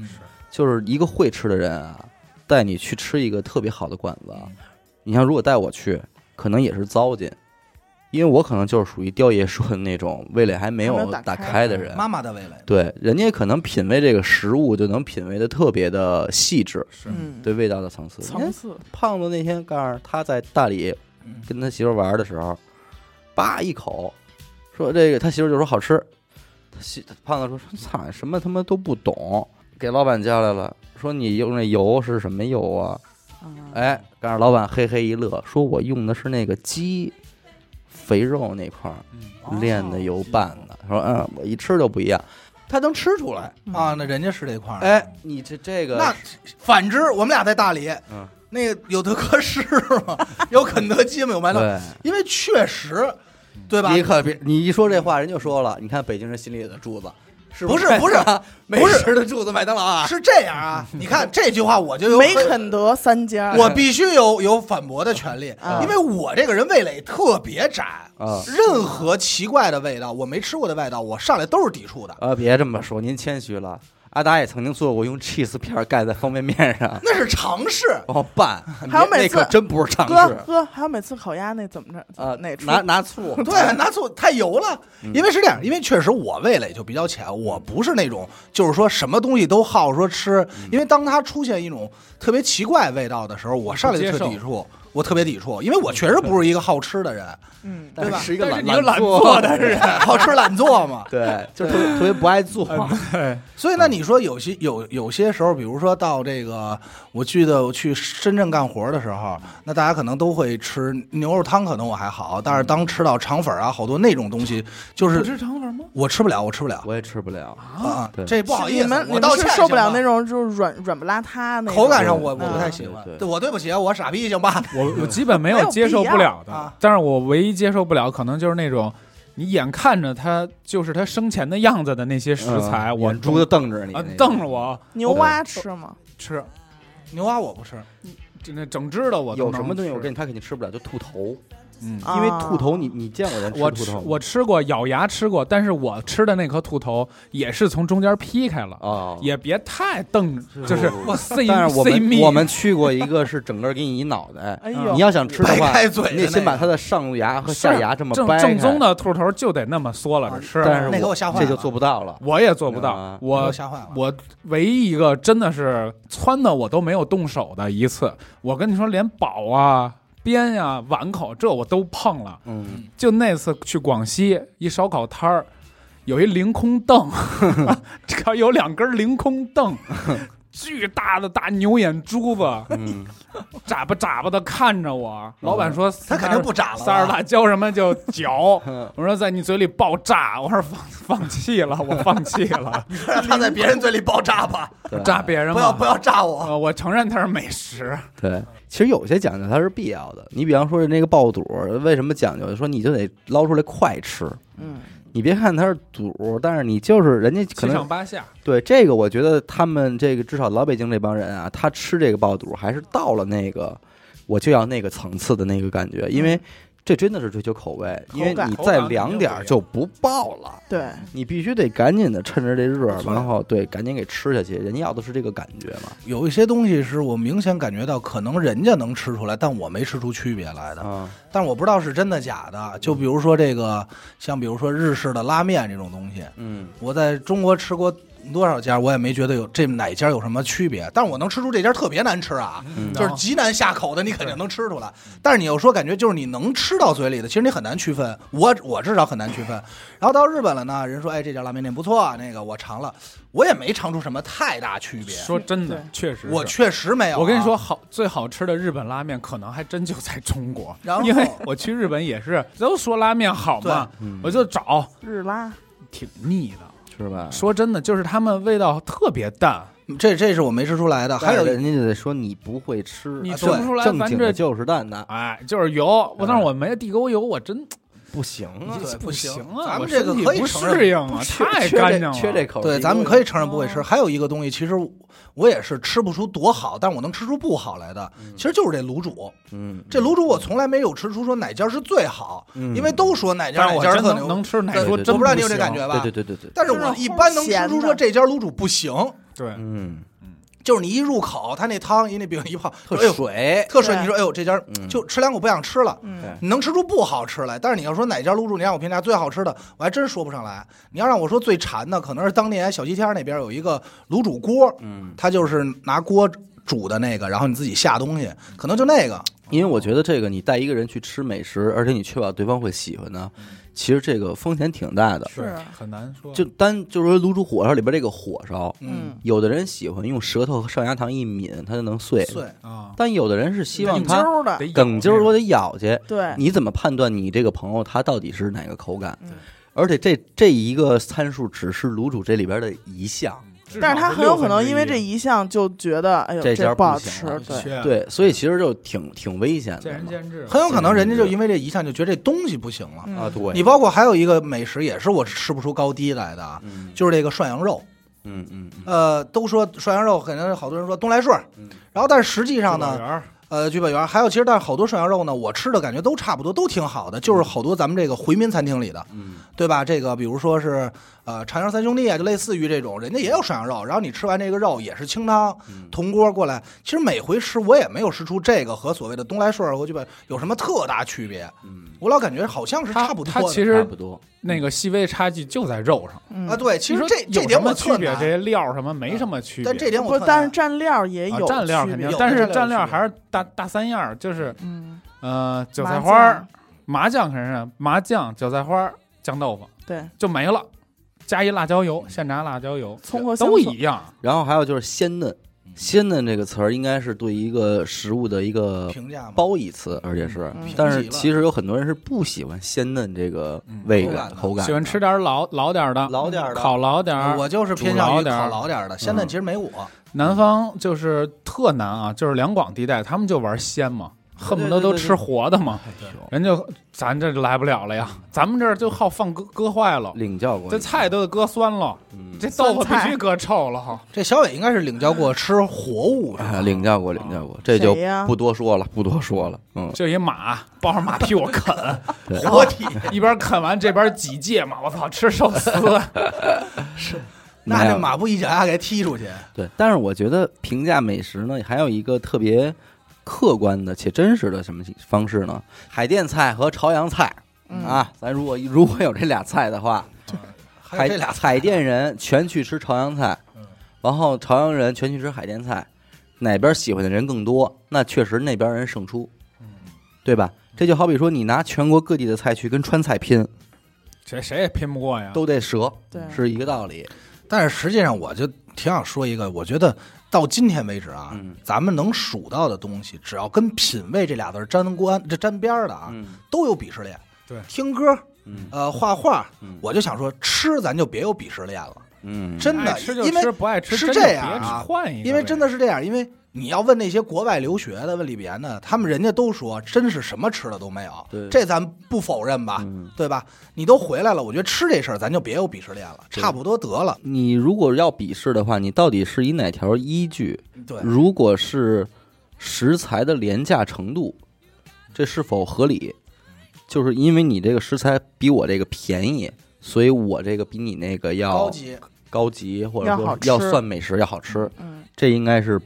Speaker 1: 就是一个会吃的人啊，带你去吃一个特别好的馆子，你像如果带我去，可能也是糟践，因为我可能就是属于雕爷说的那种味蕾还没有
Speaker 3: 打
Speaker 1: 打
Speaker 3: 开
Speaker 1: 开的人。
Speaker 2: 妈妈的味蕾，
Speaker 1: 对，人家可能品味这个食物就能品味的特别的细致，
Speaker 3: 是，
Speaker 1: 对味道的层次。
Speaker 3: 层次。
Speaker 1: 胖子那天告诉他在大理
Speaker 2: 嗯
Speaker 1: 跟他媳妇玩的时候，叭一口，说这个他媳妇就说好吃，他媳胖子说操 *laughs* 什么他妈都不懂，给老板叫来了，说你用那油是什么油啊？
Speaker 3: 嗯
Speaker 1: 哎，告诉老板嘿嘿一乐，说我用的是那个鸡肥肉那块炼的油拌的，说嗯，我一吃就不一样，他能吃出来。
Speaker 2: 啊，那人家是这块儿。
Speaker 1: 哎，你这这个
Speaker 2: 那反之，我们俩在大理，
Speaker 1: 嗯
Speaker 2: 那个有德克士吗？*laughs* 有肯德基吗？有麦当。因为确实，对吧？
Speaker 1: 你可别，你一说这话，人就说了，你看北京人心里的柱子，
Speaker 2: 不是不是
Speaker 1: 美
Speaker 2: 不是 *laughs*
Speaker 1: 吃的柱子麦当劳啊，
Speaker 2: 是这样啊？你看这句话我就有
Speaker 3: 没肯德三家，
Speaker 2: 我必须有有反驳的权利
Speaker 3: 啊，
Speaker 2: 因为我这个人味蕾特别窄
Speaker 1: 啊
Speaker 2: 任何奇怪的味道，我没吃过的味道，我上来都是抵触的。
Speaker 1: 呃，别这么说，您谦虚了。阿达也曾经做过用 cheese 片儿盖在方便面上，
Speaker 2: 那是尝试，
Speaker 1: 哦拌，*laughs*
Speaker 3: 还有每次
Speaker 1: 可真不是尝
Speaker 3: 哥
Speaker 1: 试
Speaker 3: 哥，还有每次烤鸭那怎么着呃，那
Speaker 1: 拿拿醋，
Speaker 2: 对，拿醋太油了。因为是这样，因为确实我味蕾就比较浅，我不是那种就是说什么东西都好说吃，因为当它出现一种特别奇怪味道的时候，我上来就特抵触，我特别抵触，因为我确实不是一个好吃的人，
Speaker 3: 嗯，
Speaker 1: 但
Speaker 2: 对吧
Speaker 1: 是一个懒
Speaker 4: 但是你是懒
Speaker 1: 做
Speaker 4: 做的人，*laughs*
Speaker 2: 好吃懒做嘛。
Speaker 1: 对，就特别特别不爱做。
Speaker 4: 对，*laughs*
Speaker 2: 所以那，你说有些有有些时候，比如说到这个，我记得我去深圳干活的时候，那大家可能都会吃牛肉汤，可能我还好，但是当吃到肠粉啊，好多那种东西，就
Speaker 4: 不
Speaker 2: 是
Speaker 4: 吃肠粉吗？
Speaker 2: 我吃不了，我吃不了
Speaker 1: 我也吃不了，
Speaker 2: 啊
Speaker 1: 对，
Speaker 2: 这不好意思，
Speaker 3: 你们你是受不了那种就是软软不拉塌那种
Speaker 2: 口感上我我
Speaker 3: 嗯
Speaker 2: 不太喜欢我对不起，我傻逼行吧？*laughs*
Speaker 4: 我我基本没有接受不了的，但是我唯一接受不了可能就是那种你眼看着它就是它生前的样子的那些食材，
Speaker 1: 嗯
Speaker 4: 我
Speaker 1: 眼珠子瞪着你
Speaker 4: 啊，瞪着我。
Speaker 3: 牛蛙吃吗？
Speaker 4: 吃，
Speaker 2: 牛蛙我不吃，
Speaker 4: 这那整只的我都
Speaker 1: 有什么东西我跟你他肯定吃不了，就兔头，
Speaker 4: 嗯。
Speaker 3: 啊
Speaker 1: 因为兔头你你见过人
Speaker 4: 我吃
Speaker 1: 吃兔头吗？
Speaker 4: 我吃过，咬牙吃过，但是我吃的那颗兔头也是从中间劈开了，
Speaker 1: 哦，
Speaker 4: 也别太瞪，就是
Speaker 1: 我
Speaker 4: 塞
Speaker 1: 但是我。们我们去过一个是整个给你一脑袋，
Speaker 3: 哎呦，
Speaker 1: 你要想吃的话，
Speaker 2: 开嘴的
Speaker 1: 你得先把它的上牙和下牙这么
Speaker 4: 正正宗，的兔头就得那么缩了着吃，
Speaker 1: 但是
Speaker 2: 那给我吓坏了
Speaker 1: 这就做不到了。
Speaker 4: 我也做不到
Speaker 1: 啊。
Speaker 2: 给我
Speaker 4: 我
Speaker 2: 吓坏了。
Speaker 4: 我唯一一个真的是窜的我都没有动手的一次，我跟你说，连宝啊、边呀、碗口这我都碰了。
Speaker 1: 嗯，
Speaker 4: 就那次去广西一烧烤摊儿，有一凌空凳，*laughs* *laughs* 这有两根凌空凳，巨大的大牛眼珠子，
Speaker 1: 嗯，
Speaker 4: 眨巴眨巴的看着我。老板说
Speaker 2: 他肯定不眨了吧，
Speaker 4: 撒点辣椒什么？就嚼，
Speaker 1: 嗯。
Speaker 4: 我说在你嘴里爆炸，我说放放弃了，*laughs* 我放弃了，
Speaker 2: 让他在别人嘴里爆炸吧，
Speaker 4: 炸别人
Speaker 2: 不要不要炸我。
Speaker 4: 呃，我承认它是美食，
Speaker 1: 对，其实有些讲究它是必要的。你比方说那个爆肚，为什么讲究？说你就得捞出来快吃。
Speaker 3: 嗯，
Speaker 1: 你别看它是肚，但是你就是人家可
Speaker 4: 七上
Speaker 1: 能
Speaker 4: 八下。
Speaker 1: 对这个，我觉得他们这个至少老北京这帮人啊，他吃这个爆肚还是到了那个我就要那个层次的那个感觉，因为这真的是追求口味，因为你再凉点儿就不爆了。
Speaker 3: 对，
Speaker 1: 你必须得赶紧的趁着这热，然后对，赶紧给吃下去。人家要的是这个感觉嘛。
Speaker 2: 有一些东西是我明显感觉到，可能人家能吃出来，但我没吃出区别来的。
Speaker 1: 嗯，
Speaker 2: 但我不知道是真的假的。就比如说这个，像比如说日式的拉面这种东西，
Speaker 1: 嗯，
Speaker 2: 我在中国吃过多少家，我也没觉得有这哪家有什么区别。但是我能吃出这家特别难吃啊，
Speaker 1: 嗯
Speaker 2: 就是极难下口的，你肯定能吃出来。但是你要说感觉就是你能吃到嘴里的，其实你很难区分。我我至少很难区分。然后到日本了呢，人说哎这家拉面店不错，啊那个我尝了，我也没尝出什么太大区别。
Speaker 4: 说真的，确实，
Speaker 2: 我确实没有啊、
Speaker 4: 我跟你说，好最好吃的日本拉面，可能还真就在中国。
Speaker 2: 然后
Speaker 4: 因为我去日本也是，都说拉面好嘛，
Speaker 1: 嗯
Speaker 4: 我就找，
Speaker 3: 日拉
Speaker 4: 挺腻的。
Speaker 1: 是吧？
Speaker 4: 说真的，就是他们味道特别淡，
Speaker 2: 这这是我没吃出来的。还有
Speaker 1: 人家就得说你不会吃，
Speaker 2: 啊
Speaker 4: 你吃不出来，
Speaker 1: 正
Speaker 4: 反正
Speaker 1: 经的就是蛋的，
Speaker 4: 哎就是油。我但是我没地沟油，我真
Speaker 1: 不行啊，
Speaker 4: 不
Speaker 2: 行
Speaker 4: 啊，
Speaker 2: 咱们这个可以不
Speaker 4: 适应啊，*laughs* 太干净了，
Speaker 1: 缺这口。
Speaker 2: 对，咱们可以承认不会吃。还有一个东西，其实我也是吃不出多好，但是我能吃出不好来的，其实就是这卤煮。
Speaker 1: 嗯，
Speaker 2: 这卤煮我从来没有吃出说哪家是最好，
Speaker 1: 嗯。
Speaker 2: 因为都说哪家哪家特牛。
Speaker 4: 能吃奶
Speaker 2: 对
Speaker 4: 说真
Speaker 1: 不知道
Speaker 2: 你有这感觉吧。
Speaker 1: 对对对对对，
Speaker 2: 但是我一般能吃出说这家卤煮不行，
Speaker 4: 对，
Speaker 1: 嗯，
Speaker 2: 就是你一入口，它那汤一那饼一泡，
Speaker 1: 特水，
Speaker 2: 特
Speaker 3: 水，
Speaker 2: 你说哎呦这家
Speaker 1: 嗯
Speaker 2: 就吃两口不想吃了。
Speaker 3: 嗯，
Speaker 2: 你能吃出不好吃来，但是你要说哪家卤煮，你让我评价最好吃的，我还真说不上来。你要让我说最馋的，可能是当年小西天那边有一个卤煮锅，
Speaker 1: 嗯，
Speaker 2: 它就是拿锅煮的那个，然后你自己下东西，可能就那个。
Speaker 1: 因为我觉得这个你带一个人去吃美食，而且你确保对方会喜欢呢，其实这个风险挺大的。
Speaker 3: 是
Speaker 4: 很难说。
Speaker 1: 就单就是说卤煮火烧里边这个火烧，
Speaker 3: 嗯，
Speaker 1: 有的人喜欢用舌头和上牙膛一抿，它就能碎；
Speaker 2: 碎，
Speaker 4: 啊，
Speaker 1: 但有的人是希望
Speaker 3: 梗
Speaker 1: 它梗揪儿我得咬去。
Speaker 3: 对，
Speaker 1: 你怎么判断你这个朋友他到底是哪个口感
Speaker 3: 嗯？
Speaker 1: 而且这这一个参数只是卤煮这里边的一项，
Speaker 4: 至
Speaker 3: 但是他很有可能因为这一项就觉得，哎呦，
Speaker 1: 这家
Speaker 3: 不好吃对，
Speaker 1: 对，所以其实就挺挺危险的
Speaker 4: 见仁见智，
Speaker 2: 很有可能人家就因为这一项就觉得这东西不行了。
Speaker 3: 嗯
Speaker 1: 啊，对，
Speaker 2: 你包括还有一个美食也是我吃不出高低来的就是这个涮羊肉。
Speaker 1: 嗯嗯嗯
Speaker 2: 呃，都说涮羊肉，可能好多人说东来顺然后但是实际上呢，呃，聚宝园还有其实但是好多涮羊肉呢，我吃的感觉都差不多，都挺好的，就是好多咱们这个回民餐厅里的，
Speaker 1: 嗯
Speaker 2: 对吧？这个比如说是呃长阳三兄弟啊，就类似于这种，人家也有涮羊肉，然后你吃完这个肉也是清汤
Speaker 1: 嗯
Speaker 2: 铜锅过来，其实每回吃我也没有吃出这个和所谓的东来顺儿和聚宝有什么特大区别，
Speaker 1: 嗯，
Speaker 2: 我老感觉好像是
Speaker 4: 它
Speaker 2: 差不多的。
Speaker 4: 它其实
Speaker 1: 差不多。
Speaker 4: 那个细微差距就在肉上。
Speaker 3: 嗯
Speaker 2: 啊，对，其实这这点
Speaker 4: 有什么区别？这些料什么没什么区别，
Speaker 2: 但这点我
Speaker 3: 但是蘸料也
Speaker 4: 啊
Speaker 3: 有
Speaker 4: 蘸料肯定，
Speaker 2: 有
Speaker 4: 但是
Speaker 2: 蘸料
Speaker 4: 还是大大三样，就是
Speaker 3: 嗯，
Speaker 4: 呃韭菜花麻酱肯定是麻酱、韭菜花儿、酱豆腐
Speaker 3: 对，
Speaker 4: 就没了，加一辣椒油，现炸辣椒油
Speaker 3: 葱和
Speaker 4: 都一样。
Speaker 1: 然后还有就是鲜嫩，鲜嫩这个词儿应该是对一个食物的一个
Speaker 2: 评价。
Speaker 1: 褒义词，而且是。
Speaker 3: 嗯，
Speaker 1: 但是其实有很多人是不喜欢鲜嫩这个
Speaker 4: 嗯。
Speaker 1: 味感
Speaker 2: 口感
Speaker 1: 口感，
Speaker 4: 喜欢吃点儿老老点儿的，
Speaker 1: 老点儿的。
Speaker 4: 烤老点儿。
Speaker 2: 我就是偏向于烤老点儿的，鲜嫩其实没我。
Speaker 4: 南方就是特难啊，就是两广地带，他们就玩鲜嘛，恨不得都吃活的嘛。人家咱这就来不了了呀，咱们这儿就好放割割坏了，
Speaker 1: 领教过
Speaker 4: 这菜都得割酸了，
Speaker 1: 嗯。
Speaker 4: 这豆腐必须割臭了哈。
Speaker 2: 这小伟应该是领教过吃活物，
Speaker 1: 啊，领教过领教过，这就不多说了，不多说了，嗯，
Speaker 4: 就一马抱着马屁股啃，
Speaker 2: 活体。
Speaker 4: 一边啃完这边几戒嘛，我操，吃寿司。*laughs*
Speaker 1: 是。那
Speaker 2: 这马不一脚丫给踢出去，
Speaker 1: 对，但是我觉得评价美食呢，还有一个特别客观的且真实的什么方式呢？海淀菜和朝阳菜
Speaker 3: 嗯，
Speaker 1: 啊，咱如果如果有这俩菜的话，*laughs* 海海淀人全去吃朝阳菜
Speaker 2: 嗯，
Speaker 1: 然后朝阳人全去吃海淀菜，哪边喜欢的人更多？那确实那边人胜出，对吧？这就好比说你拿全国各地的菜去跟川菜拼，
Speaker 4: 谁谁也拼不过呀。
Speaker 1: 都得折，
Speaker 3: 对，
Speaker 1: 是一个道理。
Speaker 2: 但是实际上，我就挺想说一个，我觉得到今天为止啊，
Speaker 1: 嗯。
Speaker 2: 咱们能数到的东西，只要跟品味这俩字沾关、这沾边的啊，
Speaker 1: 嗯。
Speaker 2: 都有鄙视链。
Speaker 4: 对。
Speaker 2: 听歌、
Speaker 1: 嗯。
Speaker 2: 呃，画画，
Speaker 1: 嗯。
Speaker 2: 我就想说，吃咱就别有鄙视链了，
Speaker 1: 嗯，
Speaker 2: 真的
Speaker 4: 吃就
Speaker 2: 因为
Speaker 4: 吃，不爱吃
Speaker 2: 是这样啊
Speaker 4: 换一个。
Speaker 2: 因为真的是这样，因为你要问那些国外留学的、问里边的，他们人家都说，真是什么吃的都没有。
Speaker 1: 对
Speaker 2: 这咱不否认吧，
Speaker 1: 嗯
Speaker 2: 对吧？你都回来了，我觉得吃这事儿咱就别有鄙视链了，差不多得了。
Speaker 1: 你如果要鄙视的话，你到底是以哪条依据？
Speaker 2: 对，
Speaker 1: 如果是食材的廉价程度，这是否合理？就是因为你这个食材比我这个便宜，所以我这个比你那个要
Speaker 2: 高级，
Speaker 1: 高级，或者说要算美食要好吃，
Speaker 3: 嗯，
Speaker 1: 这应该是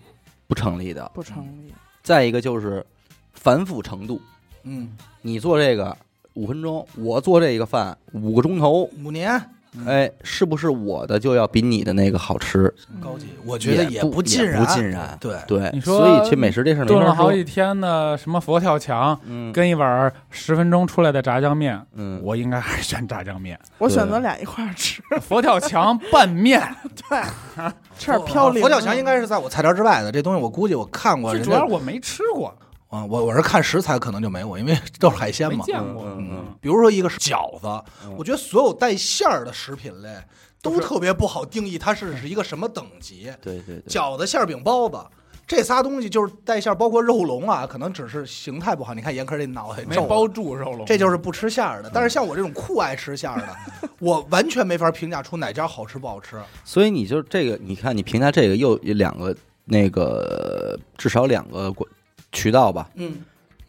Speaker 1: 不成立的。
Speaker 3: 不成立，
Speaker 1: 再一个就是繁复程度，
Speaker 2: 嗯，
Speaker 1: 你做这个五分钟，我做这个饭五个钟头，
Speaker 2: 五年
Speaker 1: 哎，是不是我的就要比你的那个好吃？
Speaker 2: 高级，我觉得
Speaker 1: 也不
Speaker 2: 尽然，
Speaker 1: 尽然
Speaker 2: 对，
Speaker 1: 对，
Speaker 4: 你说
Speaker 1: 所以去美食这事儿没法说。
Speaker 4: 炖了好几天的什么佛跳墙，
Speaker 1: 嗯。
Speaker 4: 跟一碗十分钟出来的炸酱面，
Speaker 1: 嗯，
Speaker 4: 我应该还是选炸酱面。
Speaker 3: 我选择俩一块儿吃，*laughs*
Speaker 4: 佛跳墙拌面，*laughs*
Speaker 3: 对，*laughs* 吃点飘零。
Speaker 2: 佛跳墙应该是在我菜单之外的，这东西我估计我看过
Speaker 4: 最主要是我没吃过，
Speaker 2: 啊，我我是看食材可能就没我，因为 *laughs* 都是海鲜嘛。
Speaker 4: 见过。
Speaker 1: 嗯
Speaker 2: 比如说一个是饺子，
Speaker 1: 嗯
Speaker 2: 我觉得所有带馅儿的食品类都特别不好定义它是是一个什么等级。
Speaker 1: 对对对，
Speaker 2: 饺子、馅儿饼、包子这仨东西就是带馅儿，包括肉龙啊，可能只是形态不好。你看严科这脑袋
Speaker 4: 没包住肉龙，
Speaker 2: 这就是不吃馅儿的。但是像我这种酷爱吃馅儿的，我完全没法评价出哪家好吃不好吃。*laughs*
Speaker 1: 所以你就这个，你看你评价这个又有两个那个至少两个管渠道吧。
Speaker 2: 嗯，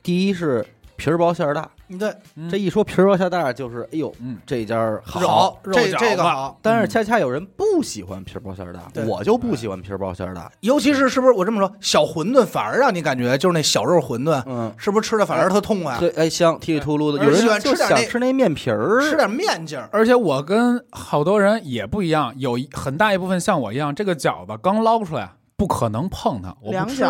Speaker 1: 第一是皮儿薄馅儿大，
Speaker 2: 对，
Speaker 4: 嗯
Speaker 1: 这一说皮儿薄馅儿大，就是哎呦
Speaker 4: 嗯，
Speaker 1: 这家好。
Speaker 4: 肉
Speaker 2: 这
Speaker 4: 饺
Speaker 2: 这个好。
Speaker 1: 但是恰恰有人不喜欢皮儿薄馅儿大，
Speaker 2: 对
Speaker 1: 我就不喜欢皮儿薄馅儿大。
Speaker 2: 尤其是是不是我这么说，小馄饨反而让你感觉就是那小肉馄饨，
Speaker 1: 嗯，
Speaker 2: 是不是吃的反而特痛快？
Speaker 1: 对，哎香，剔里秃噜的。
Speaker 2: 而
Speaker 1: 有人
Speaker 2: 喜欢
Speaker 1: 就
Speaker 2: 吃点那
Speaker 1: 想吃那面皮儿，
Speaker 2: 吃点面劲儿。
Speaker 4: 而且我跟好多人也不一样，有一很大一部分像我一样，这个饺子刚捞出来，不可能碰它，我不吃，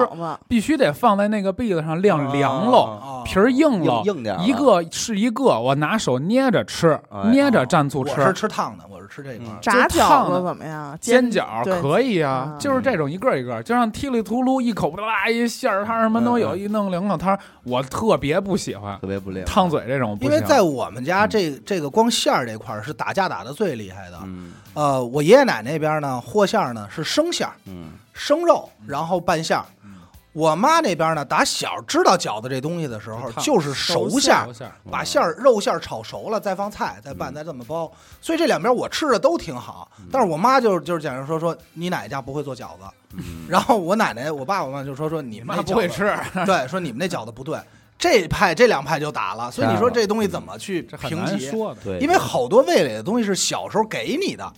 Speaker 4: 必须得放在那个篦子上晾凉喽，
Speaker 2: 啊
Speaker 4: 皮儿硬了，
Speaker 1: 硬硬点
Speaker 4: 一个是一个，我拿手捏着吃，
Speaker 1: 哎
Speaker 4: 捏着蘸醋
Speaker 2: 我是
Speaker 4: 吃。
Speaker 2: 吃烫的，我是吃这一块。
Speaker 3: 炸
Speaker 4: 就烫的
Speaker 3: 饺子怎么样？
Speaker 4: 煎饺可以啊，
Speaker 3: 啊
Speaker 4: 就是这种一个一个，就像踢里秃噜一口啦一馅儿汤什么都有，
Speaker 1: 嗯
Speaker 4: 一弄两口汤，我特别不喜欢
Speaker 1: 特别不灵。
Speaker 4: 烫嘴这种不行。
Speaker 2: 因为在我们家这这个光馅儿这块儿是打架打的最厉害的。
Speaker 1: 嗯
Speaker 2: 呃，我爷爷奶奶那边呢，和馅儿呢是生馅儿，
Speaker 1: 嗯
Speaker 2: 生肉，然后拌馅儿。
Speaker 4: 嗯
Speaker 2: 我妈那边呢，打小知道饺子这东西的时候，
Speaker 4: 就
Speaker 2: 是熟馅儿把馅儿肉馅儿炒熟了，再放菜，再拌，
Speaker 1: 嗯
Speaker 2: 再这么包。所以这两边我吃的都挺好。但是我妈就是就是讲说说你奶奶家不会做饺子，
Speaker 1: 嗯，
Speaker 2: 然后我奶奶我爸我妈就说说你们
Speaker 4: 妈
Speaker 2: 那饺子，
Speaker 4: 不会吃，
Speaker 2: 对，说你们那饺子不对。这派这两派就打了，所以你说这东西怎么去评级？
Speaker 4: 难说的。
Speaker 1: 对，
Speaker 2: 因为好多味蕾的东西是小时候给你的，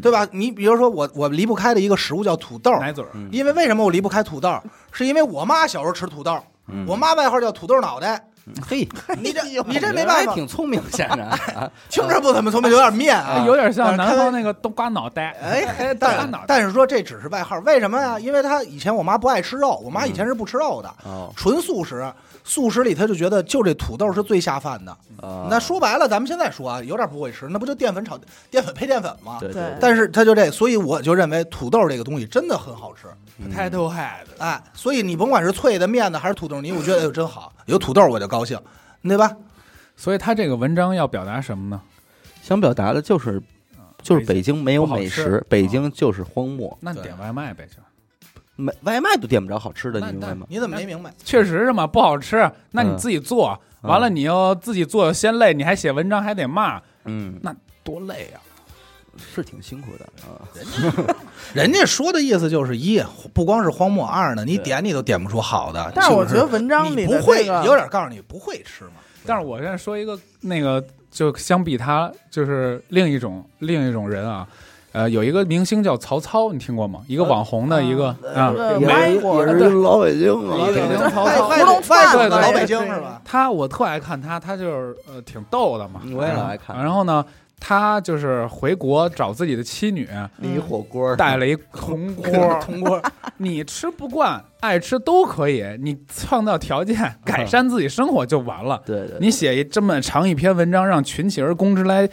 Speaker 4: 对，
Speaker 2: 吧？你比如说我我离不开的一个食物叫土豆，
Speaker 4: 奶嘴儿，
Speaker 1: 嗯
Speaker 2: 因为为什么我离不开土豆？是因为我妈小时候吃土豆，
Speaker 1: 嗯
Speaker 2: 我妈外号叫土豆脑袋。
Speaker 1: 嘿，*laughs*
Speaker 2: 你这你这没
Speaker 1: 还
Speaker 2: 办法，
Speaker 1: 挺聪明，显然啊
Speaker 2: 听着不怎么聪明，有点面啊。
Speaker 4: 有点像南方那个冬瓜脑袋。*laughs*
Speaker 2: 哎，*laughs*
Speaker 4: 瓜
Speaker 2: 但
Speaker 4: 脑袋。
Speaker 2: 但是说这只是外号，为什么呀？因为他以前我妈不爱吃肉，我妈以前是不吃肉的，
Speaker 1: 哦
Speaker 2: 纯素食。素食里他就觉得就这土豆是最下饭的。
Speaker 1: 啊，
Speaker 2: 那说白了，咱们现在说啊，有点不会吃，那不就淀粉炒淀粉配淀粉吗？
Speaker 3: 对
Speaker 1: 对对，
Speaker 2: 但是他就这，所以我就认为土豆这个东西真的很好吃。
Speaker 1: 嗯
Speaker 4: Potato head，
Speaker 2: 哎，所以你甭管是脆的面的还是土豆泥，我觉得哎呦真好，有土豆我就高兴，对吧？
Speaker 4: 所以他这个文章要表达什么呢？
Speaker 1: 想表达的就是就是北京没有美
Speaker 4: 不好吃
Speaker 1: 食，北京就是荒漠，
Speaker 2: 对
Speaker 4: 那你点外卖呗，就
Speaker 1: 没外卖都点不着好吃的，你明白吗？
Speaker 2: 你怎么没明白？
Speaker 4: 确实是嘛，不好吃，那你
Speaker 1: 嗯
Speaker 4: 自己做，
Speaker 1: 嗯
Speaker 4: 完了你又自己做又嫌累，你还写文章还得骂，
Speaker 1: 嗯，那
Speaker 4: 多累啊！
Speaker 1: 是挺辛苦的啊。*laughs*
Speaker 2: 人家说的意思就是一，不光是荒漠；二呢，你点你都点不出好的。
Speaker 3: 但是我觉得文章里
Speaker 2: 不会，有点告诉你不会吃嘛。
Speaker 4: 但是我现在说一个那个，就相比他就是另一种另一种人啊，呃，有一个明星叫曹操，你听过吗？一个网红的一个啊，
Speaker 3: 呃
Speaker 1: 也是
Speaker 3: 歪过的。
Speaker 1: 也是老北京啊，
Speaker 4: 老北京对对。
Speaker 2: 老北京是吧？
Speaker 4: 他我特爱看他，他就是呃挺逗的嘛，
Speaker 1: 我也老爱看。
Speaker 4: 然后呢，他就是回国找自己的妻女，
Speaker 1: 一火锅
Speaker 4: 带了一铜锅，
Speaker 2: 铜锅，
Speaker 4: 你吃不惯，爱吃都可以，你创造条件，改善自己生活就完了。*laughs*
Speaker 1: 对对，
Speaker 4: 你写一这么长一篇文章，让群起而攻之来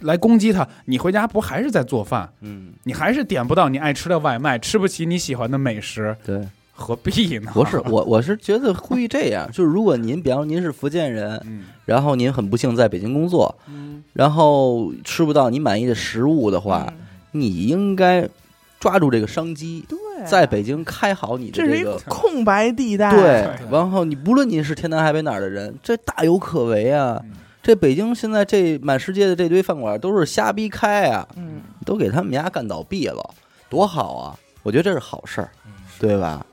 Speaker 4: 来攻击他，你回家不还是在做饭？
Speaker 1: 嗯。
Speaker 4: 你还是点不到你爱吃的外卖，吃不起你喜欢的美食，
Speaker 1: 对，
Speaker 4: 何必呢？
Speaker 1: 不是我我是觉得故意这样，就是如果您比方说您是福建人，
Speaker 4: 嗯，
Speaker 1: 然后您很不幸在北京工作，
Speaker 4: 嗯，
Speaker 1: 然后吃不到你满意的食物的话，
Speaker 3: 嗯
Speaker 1: 你应该抓住这个商机，
Speaker 3: 对，
Speaker 1: 在北京开好你的
Speaker 3: 这是一
Speaker 1: 个。
Speaker 3: 空白地带，
Speaker 1: 对
Speaker 2: 对，
Speaker 1: 然后你不论你是天南海北哪儿的人，这大有可为啊！
Speaker 4: 嗯
Speaker 1: 这北京现在这满世界的这堆饭馆都是瞎逼开啊，
Speaker 3: 嗯，
Speaker 1: 都给他们家干倒闭了，多好啊！我觉得这是好事儿，对吧？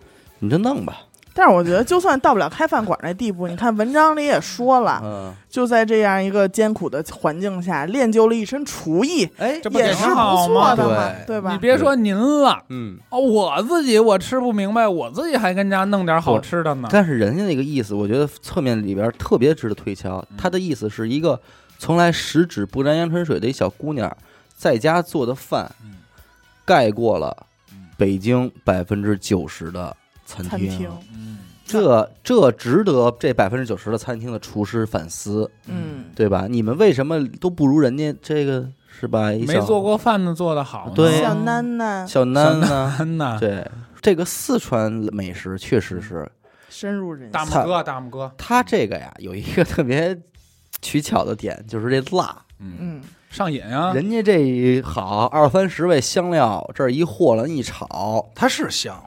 Speaker 1: 你就弄吧，
Speaker 3: 但是我觉得，就算到不了开饭馆那地步，你看文章里也说了，
Speaker 1: 嗯，
Speaker 3: 就在这样一个艰苦的环境下，练就了一身厨艺，
Speaker 1: 哎，
Speaker 4: 这不
Speaker 3: 也是不错的嘛，
Speaker 1: 对
Speaker 3: 对吧？
Speaker 4: 你别说您了。
Speaker 1: 嗯，
Speaker 4: 哦，我自己我吃不明白，我自己还跟家弄点好吃的呢。
Speaker 1: 但是人家那个意思，我觉得侧面里边特别值得推敲。他的意思是一个从来十指不沾阳春水的一小姑娘，在家做的饭
Speaker 4: 嗯，
Speaker 1: 盖过了
Speaker 4: 嗯
Speaker 1: 北京百分之九十的餐
Speaker 3: 餐厅，
Speaker 4: 嗯，
Speaker 1: 这这值得这百分之九十的餐厅的厨师反思，
Speaker 3: 嗯，
Speaker 1: 对吧？你们为什么都不如人家这个是吧？
Speaker 4: 没做过饭的做的好，
Speaker 1: 对
Speaker 3: 小囡囡
Speaker 1: 小囡呢？
Speaker 4: 真的。
Speaker 1: 对，这个四川美食确实是
Speaker 3: 深入人心，
Speaker 4: 大拇哥，大拇哥，
Speaker 1: 他这个呀有一个特别取巧的点，就是这辣。
Speaker 4: 嗯，
Speaker 3: 嗯，
Speaker 4: 上瘾啊，
Speaker 1: 人家这一好二三十味香料，这一和了一炒，
Speaker 2: 它是香，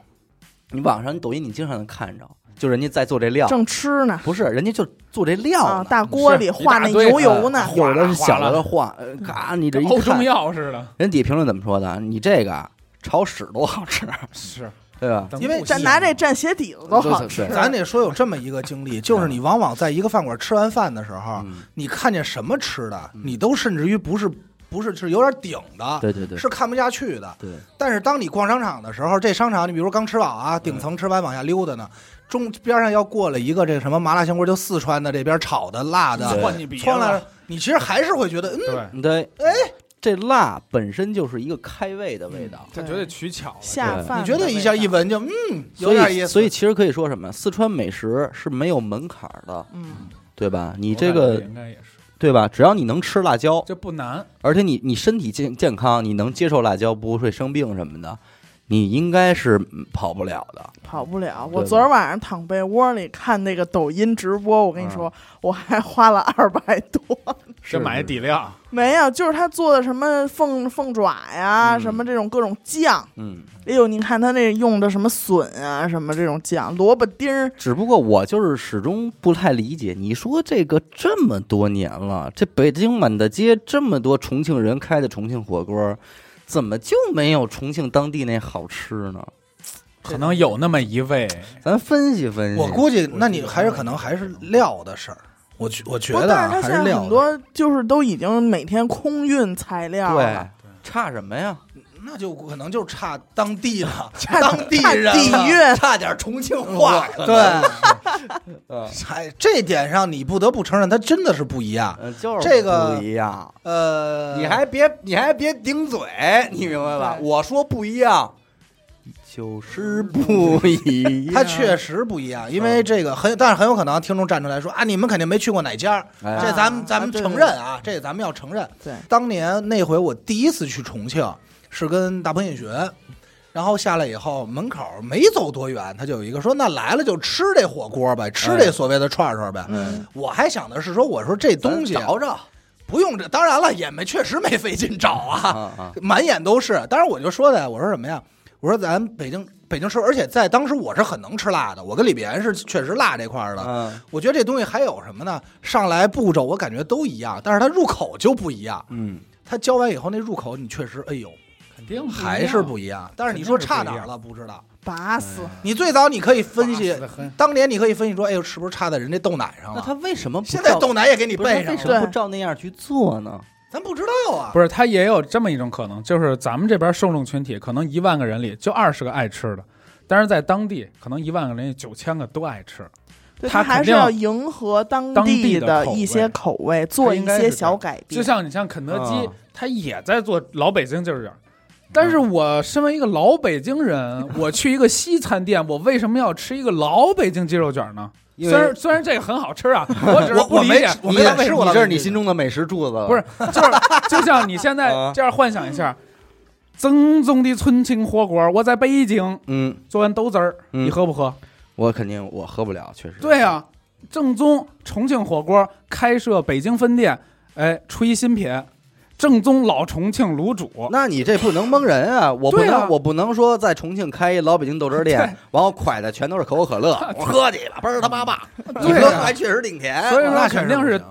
Speaker 1: 你网上、你抖音你经常能看着，就人家在做这料，
Speaker 3: 正吃呢
Speaker 1: 不是人家就做这料
Speaker 3: 啊，
Speaker 1: 呢，
Speaker 3: 大锅里
Speaker 4: 是
Speaker 3: 化那
Speaker 4: 一大堆
Speaker 3: 牛油呢，
Speaker 1: 有的是小的化，呃嘎，你这一
Speaker 4: 欧中
Speaker 1: 看，
Speaker 4: 药似的，
Speaker 1: 人底下评论怎么说的？你这个啊炒屎都好吃，*laughs*
Speaker 4: 是，
Speaker 1: 对吧？
Speaker 2: 因为
Speaker 3: 蘸拿这蘸鞋底子都好吃。
Speaker 2: 咱得说有这么一个经历，就是你往往在一个饭馆吃完饭的时候，
Speaker 1: 嗯，
Speaker 2: 你看见什么吃的，
Speaker 1: 嗯
Speaker 2: 你都甚至于不是不是是有点顶的，
Speaker 1: 对对对，
Speaker 2: 是看不下去的。
Speaker 1: 对，
Speaker 2: 但是当你逛商场的时候，这商场你比如刚吃饱啊，顶层吃完往下溜达呢，中边上要过了一个这个什么麻辣香锅，就四川的这边炒的辣的，
Speaker 1: 对
Speaker 4: 窜你鼻
Speaker 2: 窜来
Speaker 4: 子，，
Speaker 2: 你其实还是会觉得，嗯，
Speaker 4: 对，
Speaker 1: 对，哎，这辣本身就是一个开胃的味道。
Speaker 4: 他绝对取巧了，
Speaker 3: 下饭，
Speaker 2: 你觉得一下一，闻就嗯有点意思，
Speaker 1: 所以其实可以说什么？四川美食是没有门槛的，
Speaker 3: 嗯，
Speaker 1: 对吧？你这个
Speaker 4: 应该也是，
Speaker 1: 对吧？只要你能吃辣椒，
Speaker 4: 这不难。
Speaker 1: 而且你你身体健健康，你能接受辣椒，不会生病什么的，你应该是嗯跑不了的。
Speaker 3: 跑不了。我昨儿晚上躺被窝里看那个抖音直播，我跟你说，我还花了二百多。
Speaker 4: 这买底料，
Speaker 3: 没有，就是他做的什么凤凤爪呀，
Speaker 1: 嗯
Speaker 3: 什么这种各种酱。
Speaker 1: 嗯，
Speaker 3: 哎呦，你看他那用的什么笋啊，什么这种酱，萝卜丁儿，
Speaker 1: 只不过我就是始终不太理解，你说这个这么多年了，这北京满大街这么多重庆人开的重庆火锅，怎么就没有重庆当地那好吃呢？
Speaker 4: 可能有那么一位，
Speaker 1: 咱分析分析。
Speaker 2: 我估计，那你还是可能还是料的事儿。我觉我觉
Speaker 3: 不，
Speaker 2: 得啊
Speaker 3: 但是他现在
Speaker 2: 还料的。
Speaker 3: 很多就是都已经每天空运材料
Speaker 1: 对
Speaker 3: 了，
Speaker 1: 差什么呀？
Speaker 2: 那就可能就差当地了，*laughs*
Speaker 3: 差
Speaker 2: 当地
Speaker 3: 差
Speaker 2: 人
Speaker 3: 底蕴。
Speaker 1: 差点重庆话。
Speaker 2: 对，*laughs*
Speaker 1: 嗯，
Speaker 2: 哎，这点上你不得不承认，它真的是不一样。
Speaker 1: 呃就是
Speaker 2: 这个
Speaker 1: 不一样。
Speaker 2: 呃，
Speaker 1: 你还别你还别顶嘴，你明白吧？
Speaker 3: 对
Speaker 1: 我说不一样，就是不一样。*laughs*
Speaker 2: 它确实不一样，因为这个很，但是很有可能听众站出来说啊，你们肯定没去过哪家这咱们咱们承认啊，这咱们要承认。
Speaker 3: 对，
Speaker 2: 当年那回我第一次去重庆是跟大鹏引巡，然后下来以后门口没走多远，他就有一个说那来了就吃这火锅呗，吃这所谓的串串呗。
Speaker 3: 嗯，
Speaker 2: 我还想的是说，我说这东西啊
Speaker 1: 找找
Speaker 2: 不用这，当然了也没确实没费劲找啊，
Speaker 1: 啊啊！
Speaker 2: 满眼都是。当然我就说的，我说什么呀？我说咱北京北京吃，而且在当时我是很能吃辣的，我跟李岩是确实辣这块儿的。
Speaker 1: 嗯
Speaker 2: 我觉得这东西还有什么呢？上来步骤我感觉都一样，但是它入口就不一样。
Speaker 1: 嗯，
Speaker 2: 它浇完以后那入口你确实，哎呦，
Speaker 4: 肯定
Speaker 2: 还是不一样。但是你说差哪儿了？不知道。
Speaker 3: 拔死。
Speaker 2: 你最早你可以分析当年你可以分析说，哎呦，是不是差在人家豆奶上了？
Speaker 1: 那他为什么不
Speaker 2: 现在豆奶也给你备上了，
Speaker 1: 为什么不照那样去做呢？
Speaker 2: 咱不知道啊。
Speaker 4: 不是，他也有这么一种可能，就是咱们这边受众群体可能一万个人里就二十个爱吃的，但是在当地可能一万个人里九千个都爱吃。
Speaker 3: 对
Speaker 4: 他
Speaker 3: 还是要迎合当
Speaker 4: 当地的
Speaker 3: 一些
Speaker 4: 味
Speaker 3: 口味，做一些小改变。
Speaker 4: 就像你像肯德基
Speaker 1: 啊，
Speaker 4: 它也在做老北京鸡肉卷儿。但是我身为一个老北京人，*laughs* 我去一个西餐店，我为什么要吃一个老北京鸡肉卷呢？虽然虽然这个很好吃啊，*laughs* 我只是
Speaker 2: 我我没
Speaker 4: 不理解。
Speaker 2: 我没敢吃过
Speaker 1: 你这是你心中的美食柱子，
Speaker 4: 不是，就是 *laughs* 就像你现在
Speaker 1: 啊。
Speaker 4: 这样幻想一下，正宗的重庆火锅，我在北京
Speaker 1: 嗯，
Speaker 4: 做完豆汁儿，
Speaker 1: 嗯。
Speaker 4: 你喝不喝？
Speaker 1: 我肯定我喝不了，确实。
Speaker 4: 对呀、正宗重庆火锅开设北京分店，哎，出一新品，正宗老重庆卤煮。
Speaker 1: 那你这不能蒙人啊！*laughs* 我不能，我不能说在重庆开一老北京豆汁儿店，*laughs* 然后蒯的全都是可口可乐，*laughs* 我喝去了，倍儿他妈棒！你喝还确实挺甜。
Speaker 4: 所以说
Speaker 2: 那
Speaker 4: 肯定是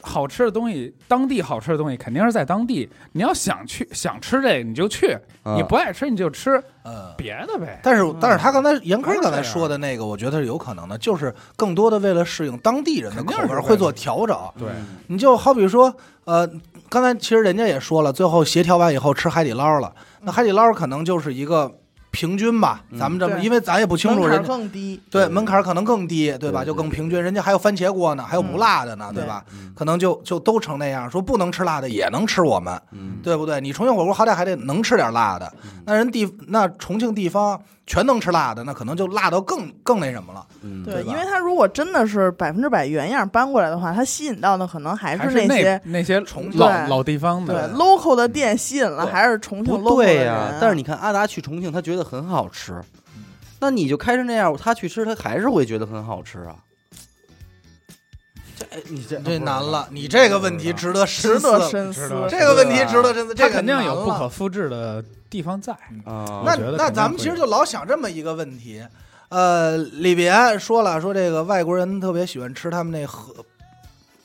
Speaker 4: 好吃的东西，当地好吃的东西肯定是在当地。你要想去想吃这个你就去，
Speaker 1: 啊
Speaker 4: 你不爱吃你就吃
Speaker 2: 嗯。
Speaker 4: 别的呗。
Speaker 2: 但是，但是他刚才严科刚才说的那个，我觉得是有可能的，就是更多的为了适应当地人的口
Speaker 4: 肯定是为了
Speaker 2: 味会做调整。
Speaker 4: 对，
Speaker 2: 你就好比说，呃，刚才其实人家也说了，最后协调完以后吃海底捞了，那海底捞可能就是一个平均吧，
Speaker 1: 嗯
Speaker 2: 咱们这么，因为咱也不清楚
Speaker 3: 门槛
Speaker 2: 人。
Speaker 3: 更低。
Speaker 2: 对
Speaker 1: 对
Speaker 2: 门槛可能更低，对吧？就更平均，人家还有番茄锅呢，还有不辣的呢，
Speaker 3: 嗯
Speaker 2: 对吧？
Speaker 1: 嗯
Speaker 2: 可能就就都成那样，说不能吃辣的也能吃我们，
Speaker 1: 嗯，
Speaker 2: 对不对？你重庆火锅好歹还得能吃点辣的，那人地那重庆地方全能吃辣的，那可能就辣到更更那什么了。
Speaker 1: 嗯
Speaker 3: 对，因为他如果真的是百分之百原样搬过来的话，他吸引到的可能还
Speaker 4: 还是
Speaker 3: 那些
Speaker 4: 那那些
Speaker 2: 重
Speaker 4: 庆
Speaker 3: 老
Speaker 4: 老地方
Speaker 3: 对
Speaker 4: 的。
Speaker 3: local 的店吸引了，还是重庆 local 的
Speaker 1: 对
Speaker 3: 人
Speaker 1: 呀、但是你看阿达去重庆，他觉得很好吃，
Speaker 2: 嗯
Speaker 1: 那你就开成那样，他去吃，他还是会觉得很好吃啊。这哎你这
Speaker 2: 这难了，你这个问题值得
Speaker 3: 值
Speaker 2: 深思。
Speaker 3: 得深思。
Speaker 2: 这个问题值得深思，这个
Speaker 4: 肯定有
Speaker 2: 难了
Speaker 4: 不可复制的地方在。
Speaker 1: 啊，
Speaker 2: 那
Speaker 4: 我觉得
Speaker 2: 那咱们其实就老想这么一个问题，呃，里边说了说这个外国人特别喜欢吃他们那盒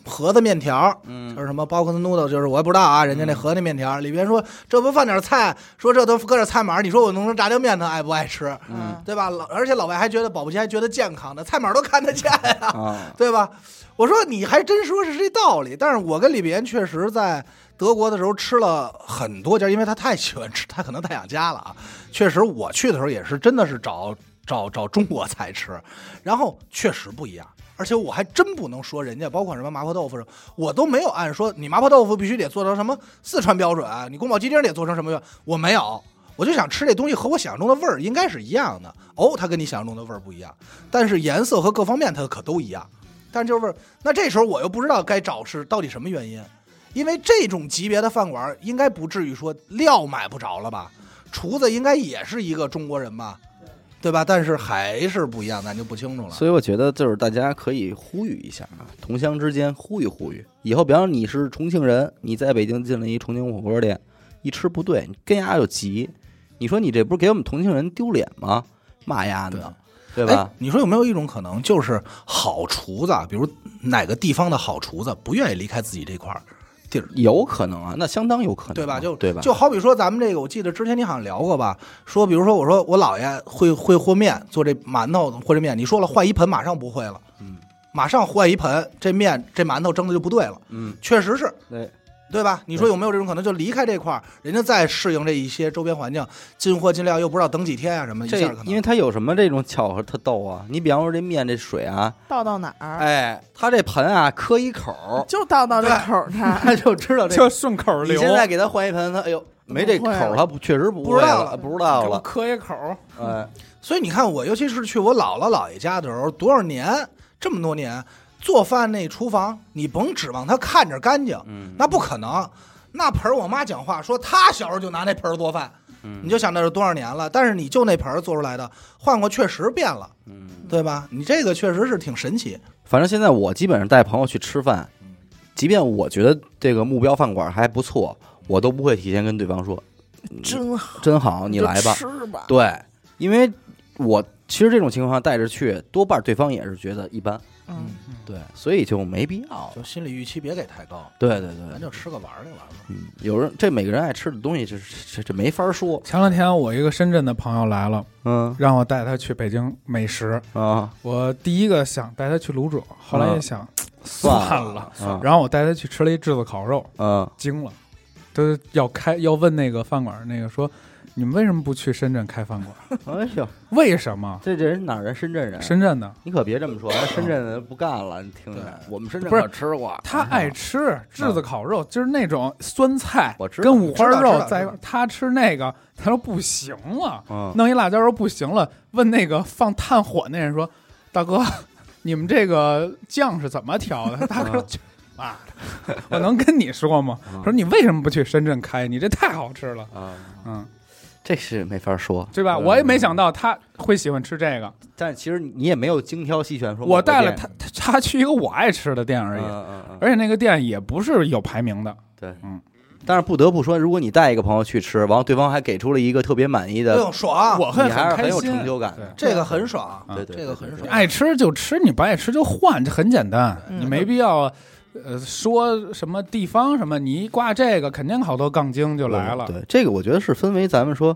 Speaker 2: 盒子面条，就
Speaker 1: 嗯
Speaker 2: 是什么 box noodle，就是我也不知道啊，人家那盒子面条里边说这不放点菜，说这都搁点菜码，你说我弄成炸酱面，他爱不爱吃？
Speaker 1: 嗯
Speaker 2: 对吧？老而且老外还觉得保不齐还觉得健康的，菜码都看得见呀、
Speaker 1: 啊，*laughs*
Speaker 2: 对吧？我说你还真说是这道理，但是我跟李别确实在德国的时候吃了很多家，因为他太喜欢吃，他可能太想家了啊。确实，我去的时候也是真的是找找找中国菜吃，然后确实不一样。而且我还真不能说人家，包括什么麻婆豆腐什么，我都没有按说你麻婆豆腐必须得做成什么四川标准，你宫保鸡丁得做成什么样，我没有。我就想吃这东西和我想象中的味儿应该是一样的。哦，它跟你想象中的味儿不一样，但是颜色和各方面它可都一样。但就是那这时候我又不知道该找是到底什么原因，因为这种级别的饭馆应该不至于说料买不着了吧？厨子应该也是一个中国人吧？对吧？但是还是不一样，咱就不清楚了。
Speaker 1: 所以我觉得就是大家可以呼吁一下啊，同乡之间呼吁呼吁。以后，比方你是重庆人，你在北京进了一重庆火锅店，一吃不对，你跟丫就急，你说你这不是给我们重庆人丢脸吗？骂丫的，对吧
Speaker 2: 哎？你说有没有一种可能，就是好厨子，啊，比如哪个地方的好厨子，不愿意离开自己这块儿地儿，
Speaker 1: 有可能啊，那相当有可能啊，
Speaker 2: 对吧？就
Speaker 1: 对吧？
Speaker 2: 就好比说咱们这个，我记得之前你好像聊过吧？说比如说我说我姥爷会会和面，做这馒头和这面，你说了换一盆，马上不会了，
Speaker 1: 嗯，
Speaker 2: 马上换一盆，这面这馒头蒸的就不对了，
Speaker 1: 嗯，
Speaker 2: 确实是。
Speaker 1: 对，
Speaker 2: 对吧？你说有没有这种可能？就离开这块儿，人家再适应这一些周边环境，进货进料又不知道等几天啊什么，一
Speaker 1: 这
Speaker 2: 下可能
Speaker 1: 因为它有什么这种巧合特逗啊？你比方说这面这水啊，
Speaker 3: 倒到哪儿，
Speaker 1: 哎，它这盆啊磕一口儿，
Speaker 3: 就倒到这口儿 *laughs* 它。
Speaker 1: 他就知道这
Speaker 4: 就顺口流。
Speaker 1: 你现在给他换一盆，他哎呦没这口儿，他不确实不会
Speaker 2: 不知道了
Speaker 1: 不知道了，
Speaker 4: 磕一口，
Speaker 1: 哎，
Speaker 2: 所以你看，我尤其是去我姥姥姥爷家的时候，多少年，这么多年，做饭那厨房，你甭指望他看着干净，
Speaker 1: 嗯，
Speaker 2: 那不可能。那盆儿，我妈讲话说，她小时候就拿那盆儿做饭，
Speaker 1: 嗯
Speaker 2: 你就想那是多少年了。但是你就那盆儿做出来的，换过确实变了，
Speaker 1: 嗯，
Speaker 2: 对吧？你这个确实是挺神奇。
Speaker 1: 反正现在我基本上带朋友去吃饭，即便我觉得这个目标饭馆还不错，我都不会提前跟对方说
Speaker 3: 真好，
Speaker 1: 真好，你来吧。
Speaker 3: 吃吧。
Speaker 1: 对，因为我其实这种情况下带着去，多半对方也是觉得一般，
Speaker 3: 嗯，
Speaker 1: 对，所以就没必要。
Speaker 2: 就心理预期别给太高，
Speaker 1: 对对对，
Speaker 2: 咱就吃个玩儿就完了。
Speaker 1: 嗯，有人这每个人爱吃的东西，这这这没法说。
Speaker 4: 前两天我一个深圳的朋友来了，
Speaker 1: 嗯
Speaker 4: 让我带他去北京美食。
Speaker 1: 啊，
Speaker 4: 我第一个想带他去卤煮，后来一想，算了，
Speaker 1: 啊
Speaker 4: 然后我带他去吃了一炙子烤肉，
Speaker 1: 嗯
Speaker 4: 惊了，都要开要问那个饭馆那个说，你们为什么不去深圳开饭馆？
Speaker 1: 哎呦，
Speaker 4: 为什么？
Speaker 1: 这这人哪儿人？深圳人。
Speaker 4: 深圳的
Speaker 1: 你可别这么说，*coughs* 人深圳人不干了，你听着，我们深圳
Speaker 4: 不是
Speaker 1: 可吃过，
Speaker 4: 他爱吃炙子烤肉，就是那种酸菜跟五花肉在他吃那个，他说不行了，
Speaker 1: 嗯，
Speaker 4: 弄一辣椒肉不行了，问那个放炭火那人说：“大哥，*laughs* 你们这个酱是怎么调的？” *laughs* 大哥说：“妈的，*laughs* 我能跟你说吗？”
Speaker 1: 嗯
Speaker 4: 说你为什么不去深圳开？你这太好吃了，
Speaker 1: 啊，
Speaker 4: 嗯，
Speaker 1: 这是没法说，
Speaker 4: 对吧？
Speaker 1: 嗯
Speaker 4: 我也没想到他会喜欢吃这个，
Speaker 1: 但其实你也没有精挑细选说，
Speaker 4: 我带了他，他他去一个我爱吃的店而
Speaker 1: 而
Speaker 4: 已，
Speaker 1: 嗯嗯嗯，
Speaker 4: 而且那个店也不是有排名的，
Speaker 1: 对，
Speaker 4: 嗯。
Speaker 1: 但是不得不说，如果你带一个朋友去吃，完后对方还给出了一个特别满意
Speaker 2: 哎
Speaker 1: 的，
Speaker 2: 呦，爽！
Speaker 4: 我会
Speaker 1: 你还是
Speaker 4: 开心，
Speaker 1: 很有成就感的。
Speaker 2: 这个很爽，
Speaker 4: 啊
Speaker 1: 对
Speaker 2: 这个很爽。
Speaker 4: 爱吃就吃，你不爱吃就换，这很简单，
Speaker 3: 嗯
Speaker 4: 你没必要。呃，说什么地方什么，你一挂这个，肯定好多杠精就来了。
Speaker 1: 对，这个我觉得是分为咱们说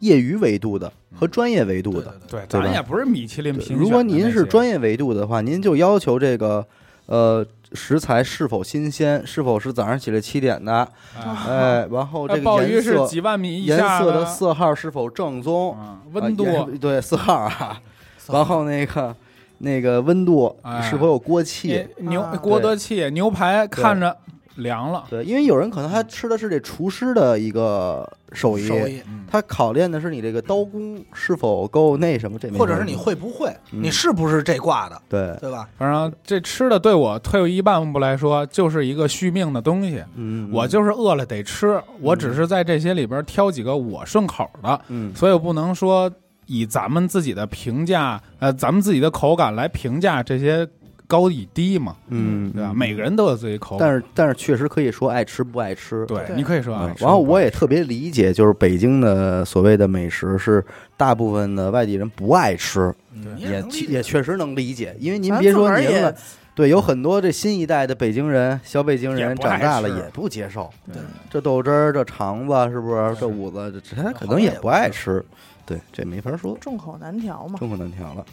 Speaker 1: 业余维度的和专业维度的。
Speaker 2: 对
Speaker 4: 咱也不是米其林
Speaker 1: 对
Speaker 4: 评选
Speaker 1: 如果您是专业维度的话，您就要求这个呃食材是否新鲜，是否是早上起来七点的，
Speaker 4: 啊
Speaker 1: 哎，然后这
Speaker 4: 哎鲍
Speaker 1: 个颜色
Speaker 4: 鱼是几万米以
Speaker 1: 颜
Speaker 4: 下
Speaker 1: 色的色号是否正宗，
Speaker 4: 啊温度
Speaker 1: 对色号啊，然后那个那个温度
Speaker 4: 哎。
Speaker 1: 是否有锅气？
Speaker 4: 哎，牛
Speaker 3: 啊
Speaker 4: 锅得气，牛排看着凉了。
Speaker 1: 对，因为有人可能他吃的是这厨师的一个手艺，
Speaker 2: 手艺，
Speaker 4: 嗯。
Speaker 1: 他考验的是你这个刀工是否够那什么，这
Speaker 2: 或者是你会不会，
Speaker 1: 嗯。
Speaker 2: 你是不是这挂的，
Speaker 1: 对，
Speaker 2: 对吧？
Speaker 4: 反正这吃的对我退一万步来说，就是一个续命的东西。
Speaker 1: 嗯，
Speaker 4: 我就是饿了得吃，我只是在这些里边挑几个我顺口的，
Speaker 1: 嗯。
Speaker 4: 所以我不能说以咱们自己的评价，呃，咱们自己的口感来评价这些高与低嘛，
Speaker 1: 嗯，
Speaker 4: 对吧？
Speaker 1: 嗯。
Speaker 4: 每个人都有自己口感。
Speaker 1: 但是但是确实可以说爱吃不爱吃，
Speaker 4: 对，
Speaker 3: 对。
Speaker 4: 你可以说
Speaker 1: 嗯
Speaker 4: 啊。
Speaker 1: 然后我也特别理解，就是北京的所谓的美食是大部分的外地人不爱吃，
Speaker 2: 你
Speaker 1: 也也确实能理解，因为您别说您了，对，有很多这新一代的北京人，小北京人长大了也不接受。
Speaker 2: 对。
Speaker 1: 这豆汁儿、这肠子，是不是？这五子，这这他可能也不爱吃，对，这没法说，
Speaker 3: 众口难调嘛。
Speaker 1: 众口难调了。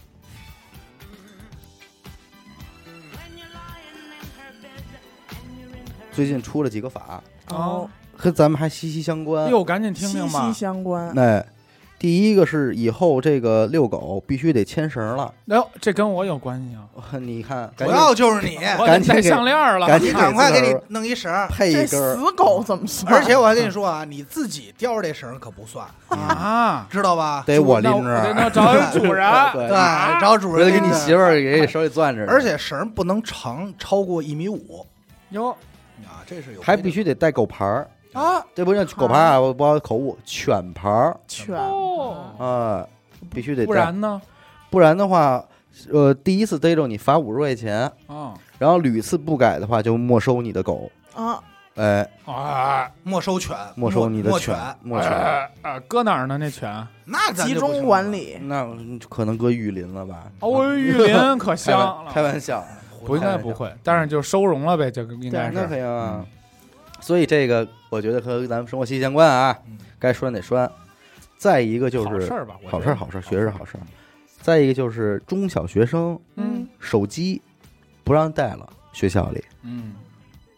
Speaker 1: 最近出了几个法，
Speaker 3: 哦，
Speaker 1: 和咱们还息息相关。
Speaker 4: 哟，赶紧听
Speaker 3: 息
Speaker 4: 听吧
Speaker 3: 息息。相关。
Speaker 1: 哎，第一个是以后这个遛狗必须得牵绳了，
Speaker 4: 哎呦，这跟我有关系啊！*laughs*
Speaker 1: 你看，
Speaker 2: 主
Speaker 1: 赶紧
Speaker 2: 要就是你，
Speaker 4: 我得戴
Speaker 1: 赶紧给
Speaker 4: 项链了。
Speaker 1: 赶紧
Speaker 2: 赶快给你弄一绳儿。
Speaker 3: 这
Speaker 1: 配一根儿，
Speaker 3: 死狗怎么算？
Speaker 2: 而且我还跟你说啊，你自己叼着这绳儿可不算，
Speaker 4: 啊，
Speaker 2: 知道吧？
Speaker 1: 得我
Speaker 4: 那
Speaker 1: 拎着，
Speaker 4: 得那找主人。*laughs*
Speaker 1: 对
Speaker 2: 对，找主
Speaker 1: 人。得给你
Speaker 2: 拎着
Speaker 1: 媳妇儿给手里攥着呢，
Speaker 2: 而且绳儿不能长超过一米五
Speaker 4: 哟
Speaker 2: 啊，这是有
Speaker 1: 还
Speaker 2: 规定
Speaker 1: 必须得带狗牌儿，
Speaker 4: 啊
Speaker 1: 这不叫狗牌啊，我不好口误，犬牌儿
Speaker 3: 犬
Speaker 4: 哦
Speaker 1: 啊，必须得
Speaker 4: 不，然呢？
Speaker 1: 不然的话，呃，第一次逮着你罚五十块钱，
Speaker 4: 啊
Speaker 1: 然后屡次不改的话就没收你的狗，
Speaker 3: 啊，
Speaker 1: 哎，
Speaker 4: 啊
Speaker 2: 没收犬，
Speaker 1: 没收你的犬
Speaker 2: 没犬。
Speaker 4: 啊啊！搁哪儿呢？那犬？
Speaker 2: 那
Speaker 3: 集中管理。
Speaker 1: 那可能搁玉林了吧？
Speaker 4: 哦，玉林可 *laughs*
Speaker 1: 开
Speaker 4: 香
Speaker 1: 了开。玩笑，
Speaker 4: 不应该不会，但是就收容了呗，这个应该
Speaker 1: 是，那肯
Speaker 4: 是。
Speaker 1: 定啊。所以这个我觉得和咱们生活息息相关啊
Speaker 2: 嗯，
Speaker 1: 该拴得拴。再一个就是
Speaker 4: 好事儿吧？
Speaker 1: 好事儿，好事儿，学是好事儿。再一个就是中小学生
Speaker 4: 嗯
Speaker 1: 手机不让带了，学校里
Speaker 4: 嗯，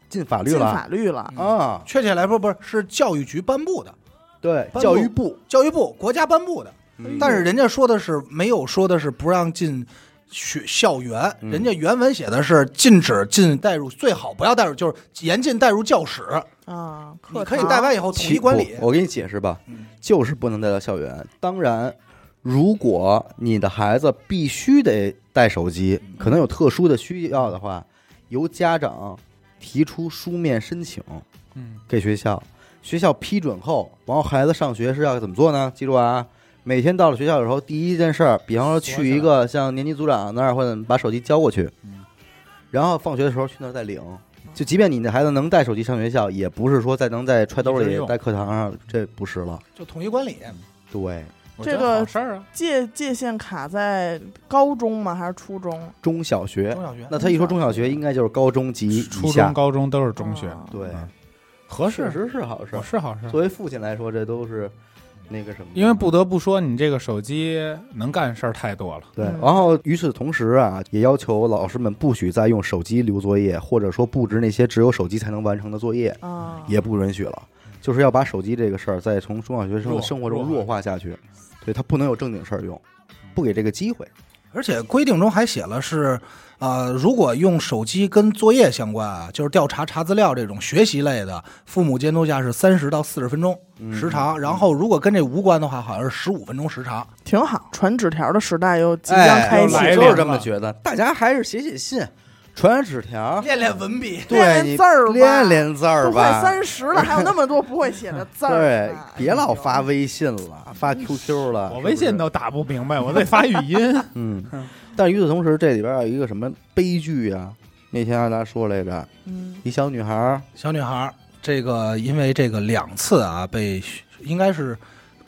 Speaker 1: 进法律
Speaker 3: 进
Speaker 1: 了
Speaker 3: 法律了，
Speaker 2: 嗯
Speaker 1: 啊！
Speaker 2: 确切来说，不是是教育局颁布的，
Speaker 1: 对，教育部，
Speaker 2: 教育部国家颁布的。
Speaker 1: 嗯
Speaker 2: 但是人家说的是没有说的是不让进学校园，
Speaker 1: 嗯
Speaker 2: 人家原文写的是禁止进带入，最好不要带入，就是严禁带入教室。
Speaker 3: 啊，
Speaker 2: 你可以带完以后统一管理
Speaker 1: 不。我给你解释吧，
Speaker 2: 嗯
Speaker 1: 就是不能带到校园。当然，如果你的孩子必须得带手机，
Speaker 2: 嗯
Speaker 1: 可能有特殊的需要的话，由家长提出书面申请
Speaker 4: 嗯
Speaker 1: 给学校，学校批准后，然后孩子上学是要怎么做呢？记住啊。每天到了学校的时候，第一件事儿，比方说去一个像年级组长那儿，或者把手机交过去，
Speaker 4: 嗯
Speaker 1: 然后放学的时候去那儿再领。就即便你的孩子能带手机上学校，也不是说再能在揣兜里
Speaker 4: 用、
Speaker 1: 在课堂上，这不是了。
Speaker 2: 就统一管理，
Speaker 1: 对，
Speaker 3: 这个
Speaker 4: 事儿啊。
Speaker 3: 界界限卡在高中吗？还是初中？
Speaker 1: 中小学
Speaker 2: 中，小学
Speaker 1: 那他一说中小学，应该就是高中及以下
Speaker 4: 初中、。高中都是中学，
Speaker 3: 啊
Speaker 1: 对，
Speaker 4: 嗯合适
Speaker 1: 确实是好事
Speaker 4: 我。是好事儿。
Speaker 1: 作为父亲来说，这都是那个什么，
Speaker 4: 因为不得不说，你这个手机能干事儿太多了。
Speaker 1: 对。
Speaker 3: 嗯
Speaker 1: 然后与此同时啊，也要求老师们不许再用手机留作业，或者说布置那些只有手机才能完成的作业，
Speaker 3: 啊，
Speaker 1: 也不允许了。就是要把手机这个事儿再从中小学生的生活中
Speaker 4: 弱
Speaker 1: 弱化下去，对他不能有正经事儿用，不给这个机会。
Speaker 2: 而且规定中还写了是，呃，如果用手机跟作业相关啊，就是调查查资料这种学习类的，父母监督下是三十到四十分钟
Speaker 1: 嗯
Speaker 2: 时长，然后如果跟这无关的话，好像是十五分钟时长。
Speaker 3: 挺好。传纸条的时代又即将
Speaker 1: 哎，
Speaker 3: 开启了，
Speaker 4: 又来了
Speaker 1: 就是这么觉得。大家还是写写信，传传纸条，
Speaker 2: 练练文笔，
Speaker 1: 对
Speaker 3: 练
Speaker 1: 你
Speaker 3: 字儿吧
Speaker 1: 练练字儿
Speaker 3: 都快
Speaker 1: 吧。
Speaker 3: 三十了，还有那么多 *laughs* 不会写的字儿
Speaker 1: 对。，别老发微信了，发 QQ 了。
Speaker 4: 我微信都打不明白，我得发语音。*laughs*
Speaker 1: 嗯，但与此同时，这里边有一个什么悲剧啊？那天阿达说来着，
Speaker 3: 嗯
Speaker 1: 一小女孩儿，
Speaker 2: 小女孩儿，这个因为这个两次啊，被应该是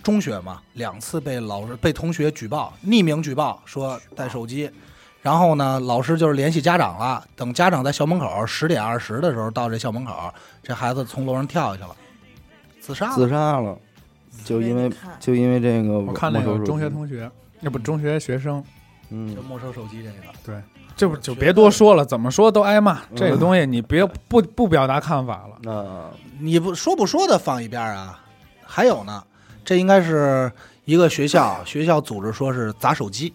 Speaker 2: 中学嘛，两次被老师被同学举报，匿名举报说带手机，然后呢，老师就是联系家长了，等家长在校门口十点二十的时候到这校门口，这孩子从楼上跳下去了，自杀了。
Speaker 1: 自杀了，就因为就因为这个
Speaker 4: 我看那个中学同学，那不中学学生，
Speaker 1: 嗯。
Speaker 2: 就，没收手机这个，对。
Speaker 4: 这不就别多说了，怎么说都挨骂。
Speaker 1: 嗯。
Speaker 4: 这个东西你别不不表达看法了。
Speaker 1: 那。
Speaker 2: 你不说不说的放一边啊？还有呢，这应该是一个学校，学校组织说是砸手机，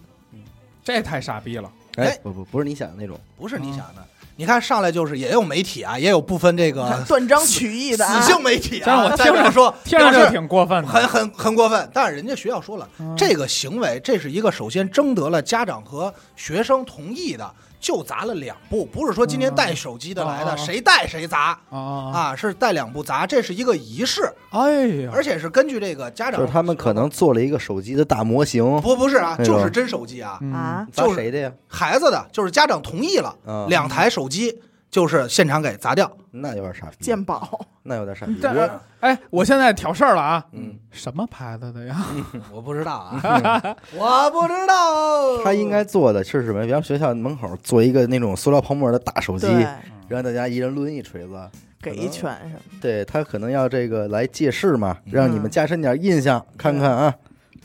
Speaker 4: 这太傻逼了。
Speaker 2: 哎
Speaker 1: 哎不不不是你想的那种，
Speaker 2: 不是你想的。你看上来就是也有媒体啊，也有部分这个
Speaker 3: 断章取义的啊
Speaker 2: 死性媒体
Speaker 4: 但是
Speaker 2: 啊，
Speaker 4: 我听着
Speaker 2: 说
Speaker 4: 听着就挺过分的。
Speaker 2: 很很很过分，但是人家学校说了，
Speaker 4: 嗯
Speaker 2: 这个行为这是一个首先征得了家长和学生同意的，就砸了两部，不是说今天带手机的来的，
Speaker 4: 嗯
Speaker 2: 谁带谁砸
Speaker 4: 啊
Speaker 2: 是带两部砸，这是一个仪式，
Speaker 4: 哎呀，
Speaker 2: 而且是根据这个家长，
Speaker 1: 就是他们可能做了一个手机的大模型，
Speaker 2: 不不是啊，就是真手机啊，
Speaker 4: 嗯。
Speaker 3: 啊，
Speaker 1: 砸
Speaker 2: 就是
Speaker 1: 谁的呀？
Speaker 2: 孩子的，就是家长同意了，
Speaker 1: 啊，
Speaker 2: 两台手机就是现场给砸掉，
Speaker 1: 那有点傻逼，
Speaker 3: 鉴宝，
Speaker 1: 那有点傻逼。*laughs*
Speaker 4: 哎，我现在挑事儿了啊！
Speaker 1: 嗯，
Speaker 4: 什么牌子的呀？*laughs*
Speaker 2: 我不知道啊，*laughs* 我不知道，
Speaker 1: 他应该做的是什么？比方学校门口做一个那种塑料泡沫的大手机，让大家一人抡一锤子。
Speaker 3: 给一拳什么
Speaker 1: 对他可能要这个来借势嘛，
Speaker 2: 嗯。
Speaker 1: 让你们加深点印象，看看啊，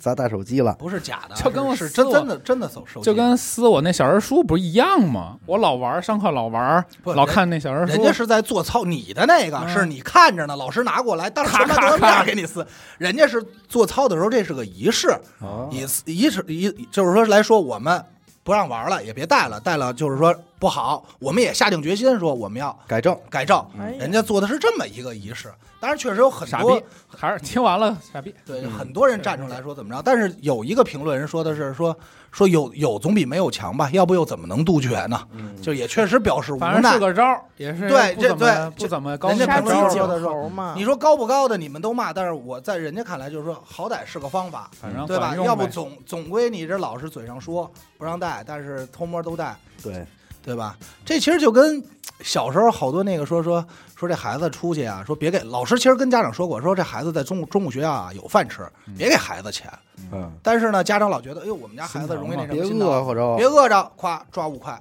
Speaker 1: 砸大手机了。
Speaker 2: 不是假的，
Speaker 4: 就跟我
Speaker 2: 是真真的真的手手机，
Speaker 4: 就跟撕我那小人书不是一样吗？我老玩儿，上课老玩老看那小人书。
Speaker 2: 人家是在做操，你的那个
Speaker 4: 嗯
Speaker 2: 是你看着呢，老师拿过来，当着全班同学面给你撕。人家是做操的时候，这是个仪式，
Speaker 1: 哦
Speaker 2: 仪仪式仪就是说来说我们不让玩了，也别带了，带了就是说不好，我们也下定决心说我们要
Speaker 1: 改正，
Speaker 2: 改正。
Speaker 3: 哎呀
Speaker 2: 人家做的是这么一个仪式，当然确实有很
Speaker 4: 傻
Speaker 2: 多
Speaker 4: 逼，还是听完了 *laughs* 傻逼。
Speaker 2: 对很多人站出来说怎么着，但是有一个评论人说的是说说有有总比没有强吧，要不又怎么能杜绝呢？就也确实表示无
Speaker 4: 反正
Speaker 2: 奈
Speaker 4: 是。个招儿，也是不怎
Speaker 2: 对这对
Speaker 4: 不怎么高
Speaker 2: 人家评论说的
Speaker 3: 鸡儆猴嘛。
Speaker 2: 你说高不高的你们都骂，但是我在人家看来就是说，好歹是个方法，
Speaker 4: 反正
Speaker 2: 对吧？
Speaker 4: 用
Speaker 2: 要不总总归你这老是嘴上说不让带，但是偷摸都带，
Speaker 1: 对，
Speaker 2: 对吧？这其实就跟小时候好多那个说说说这孩子出去啊，说别给老师，其实跟家长说过，说这孩子在中中午学校啊有饭吃，别给孩子钱。
Speaker 1: 嗯，
Speaker 2: 但是呢，家长老觉得，哎呦，我们家孩子容易那什么别，
Speaker 1: 饿着
Speaker 2: 别饿着，夸抓五块，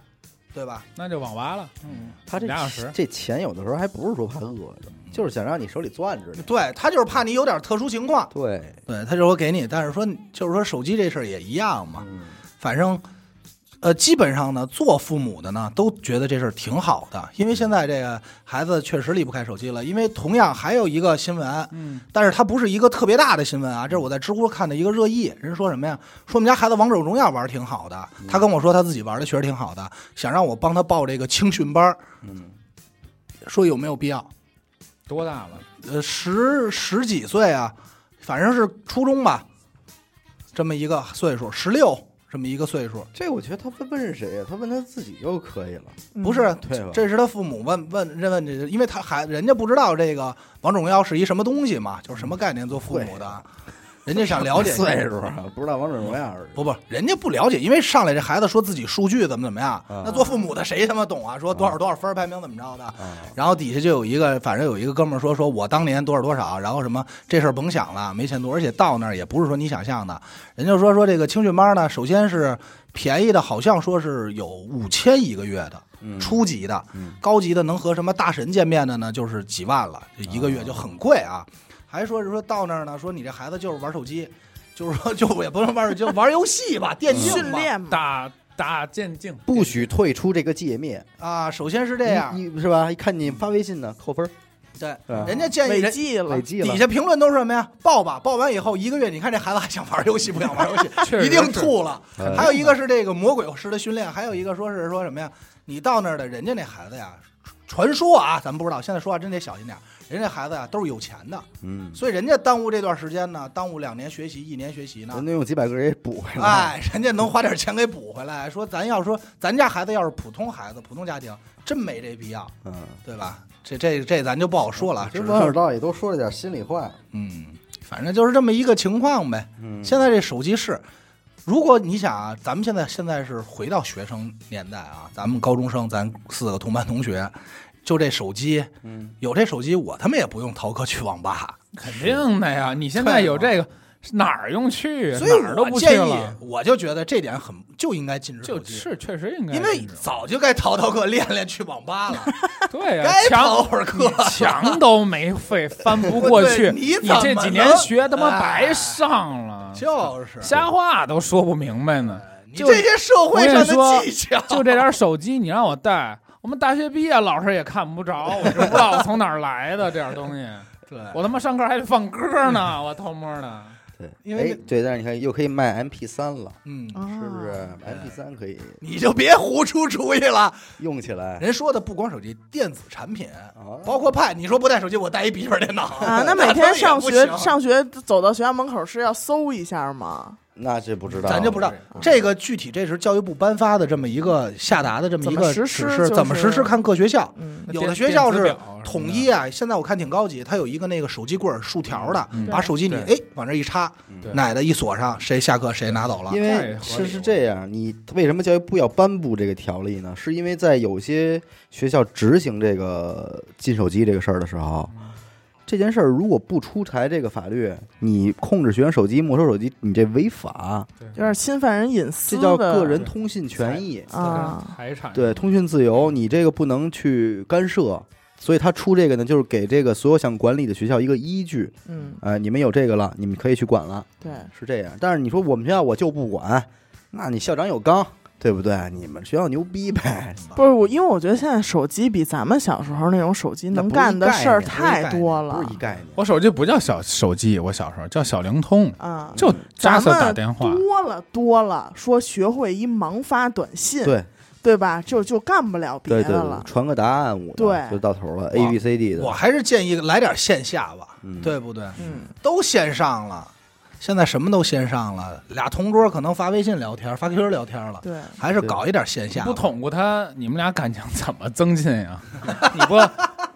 Speaker 2: 对吧？
Speaker 4: 那就网吧了。嗯，
Speaker 1: 他这
Speaker 4: 俩小时
Speaker 1: 这钱有的时候还不是说怕饿着，就是想让你手里攥着呢。
Speaker 2: 对他就是怕你有点特殊情况，
Speaker 1: 对，
Speaker 2: 对他就说给你，但是说就是说手机这事儿也一样嘛，
Speaker 1: 嗯，
Speaker 2: 反正，呃，基本上呢，做父母的呢都觉得这事儿挺好的，因为现在这个孩子确实离不开手机了。因为同样还有一个新闻，
Speaker 4: 嗯，
Speaker 2: 但是它不是一个特别大的新闻啊，这是我在知乎看的一个热议，人说什么呀？说我们家孩子王者荣耀玩儿挺好的，他跟我说他自己玩的确实挺好的，想让我帮他报这个青训班儿，
Speaker 1: 嗯，
Speaker 2: 说有没有必要？
Speaker 4: 多大了？
Speaker 2: 呃，十十几岁啊，反正是初中吧，这么一个岁数，十六这么一个岁数，
Speaker 1: 这我觉得他问问谁呀？他问他自己就可以了，
Speaker 3: 嗯
Speaker 2: 不是，
Speaker 1: 对吧？
Speaker 2: 这是他父母问问认问这，因为他还人家不知道这个王者荣耀是一什么东西嘛，就是什么概念，做父母的，人家想了解 *laughs*
Speaker 1: 岁数啊，不知道王者荣耀是
Speaker 2: 不不，人家不了解，因为上来这孩子说自己数据怎么怎么样，
Speaker 1: 啊
Speaker 2: 那做父母的谁他妈懂啊？说多少多少分儿排名怎么着的，
Speaker 1: 啊，
Speaker 2: 然后底下就有一个，反正有一个哥们儿说，说我当年多少多少，然后什么这事儿甭想了，没钱多，而且到那儿也不是说你想象的，人家说说这个青训班呢，首先是便宜的，好像说是有五千一个月的，
Speaker 1: 嗯
Speaker 2: 初级的，
Speaker 1: 嗯
Speaker 2: 高级的能和什么大神见面的呢，就是几万了，这一个月就很贵啊。还说是说到那儿呢，说你这孩子就是玩手机，就是说就也不能玩手机，就玩游戏吧，电竞吧
Speaker 3: 训练嘛，
Speaker 4: 打打电竞，
Speaker 1: 不许退出这个界面，
Speaker 2: 啊。首先是这样，
Speaker 1: 你你是吧？一看你发微信呢，扣分儿，
Speaker 2: 对，人家建议
Speaker 3: 违
Speaker 2: 人
Speaker 3: 纪了
Speaker 1: 累，计了
Speaker 2: 底。下评论都是什么呀？报吧，报完以后一个月，你看这孩子还想玩游戏不想玩游戏，*laughs*
Speaker 4: 确实
Speaker 2: 一定
Speaker 4: 是
Speaker 2: 吐了。
Speaker 1: 哎
Speaker 2: 还有一个是这个魔鬼式的训练，还有一个说是说什么呀？你到那儿的人家那孩子呀，传说啊，咱们不知道，现在说话真得小心点儿。人家孩子呀都是有钱的，
Speaker 1: 嗯，
Speaker 2: 所以人家耽误这段时间呢，耽误两年学习，一年学习呢
Speaker 1: 人。家用几百个人给补回来。
Speaker 2: 哎，人家能花点钱给补回来。说咱要说咱家孩子要是普通孩子、普通家庭，真没这必要，
Speaker 1: 嗯，
Speaker 2: 对吧？这这这咱就不好说了。只
Speaker 1: 这
Speaker 2: 是说
Speaker 1: 网友道也都说了点心里话。
Speaker 2: 嗯，反正就是这么一个情况呗。
Speaker 1: 嗯，
Speaker 2: 现在这手机是，如果你想啊，咱们现在现在是回到学生年代啊，咱们高中生，咱四个同班同学，就这手机，
Speaker 1: 嗯，
Speaker 2: 有这手机，我他妈也不用逃课去网吧。
Speaker 4: 肯定的呀！你现在有这个，哪儿用去？
Speaker 2: 所以
Speaker 4: 哪儿都不去
Speaker 2: 我建议
Speaker 4: 了。，
Speaker 2: 我就觉得这点很就应该禁止手机。
Speaker 4: 就是确实应该
Speaker 2: 因为
Speaker 4: 禁止
Speaker 2: 早就该逃逃课、练练去网吧了，*laughs*
Speaker 4: 对呀，
Speaker 2: 该
Speaker 4: 墙
Speaker 2: 逃会儿课。
Speaker 4: 墙都没费，翻不过去。
Speaker 2: 你
Speaker 4: 你这几年学他妈
Speaker 2: 哎
Speaker 4: 白上了，
Speaker 2: 就是
Speaker 4: 瞎话都说不明白呢。
Speaker 2: 你这些社会上的技巧，
Speaker 4: 就这点手机，你让我带，我们大学毕业老师也看不着，我就不知道我从哪儿来的这点东西。*laughs*
Speaker 2: 对，
Speaker 4: 我他妈上课还得放歌呢，我偷摸的。
Speaker 1: 对，
Speaker 2: 因为
Speaker 1: 哎对，但是你看又可以卖 MP 三了，
Speaker 2: 嗯，
Speaker 3: 啊
Speaker 1: 是不是？MP 三可以
Speaker 2: 你就别胡出主意了。*laughs*
Speaker 1: 用起来
Speaker 2: 人说的不光手机，电子产品，
Speaker 1: 啊，
Speaker 2: 包括 Pad，你说不带手机，我带一笔记本电脑
Speaker 3: 啊，那每 *laughs* 天上学上学走到学校门口是要搜一下吗？
Speaker 1: 那这不知道，
Speaker 2: 咱就不知道这个具体，这是教育部颁发的这么一个下达的这么一个
Speaker 3: 怎么实
Speaker 2: 指示，
Speaker 3: 施就是
Speaker 2: 怎么实施看各学校。
Speaker 3: 嗯，
Speaker 2: 有的学校是统一啊，现在我看挺高级，它有一个那个手机棍儿竖条的，
Speaker 4: 嗯。
Speaker 2: 把手机你
Speaker 4: 对。
Speaker 2: 哎往这一插，
Speaker 4: 对。
Speaker 2: 奶的一锁上，谁下课谁拿走了。
Speaker 1: 因
Speaker 4: 这
Speaker 1: 为是是这样，你为什么教育部要颁布这个条例呢？是因为在有些学校执行这个禁手机这个事儿的时候，这件事儿如果不出台这个法律，你控制学生手机、没收手机，你这违法，
Speaker 3: 有点侵犯人隐私
Speaker 1: 这，叫个人通信权益。
Speaker 3: 啊。
Speaker 4: 财产。
Speaker 1: 对，通讯自由，你这个不能去干涉。所以他出这个呢，就是给这个所有想管理的学校一个依据。
Speaker 3: 嗯，
Speaker 1: 哎，你们有这个了，你们可以去管了，
Speaker 3: 对，
Speaker 1: 是这样。但是你说我们学校我就不管，那你校长有纲，对不对？你们学校牛逼呗，
Speaker 3: 不是我，因为我觉得现在手机比咱们小时候那种手机能干的事儿太多了
Speaker 1: 不是一概念。
Speaker 4: 我手机不叫小手机，我小时候叫小灵通，
Speaker 3: 啊。
Speaker 4: 就扎
Speaker 3: 咱
Speaker 4: 瑟打电话。
Speaker 3: 多了多了，说学会一盲发短信，
Speaker 1: 对
Speaker 3: 对吧？就就干不了别
Speaker 1: 对对对
Speaker 3: 的了，。
Speaker 1: 传个答案我
Speaker 3: 对
Speaker 1: 就到头了，A B C D 的。
Speaker 2: 我还是建议来点线下吧，
Speaker 1: 嗯
Speaker 2: 对不对？
Speaker 3: 嗯，
Speaker 2: 都线上了，现在什么都线上了，俩同桌可能发微信聊天、发 QQ 聊天了，
Speaker 3: 对，
Speaker 2: 还是搞一点线下。
Speaker 4: 不捅过他，你们俩感情怎么增进呀？*laughs* 你不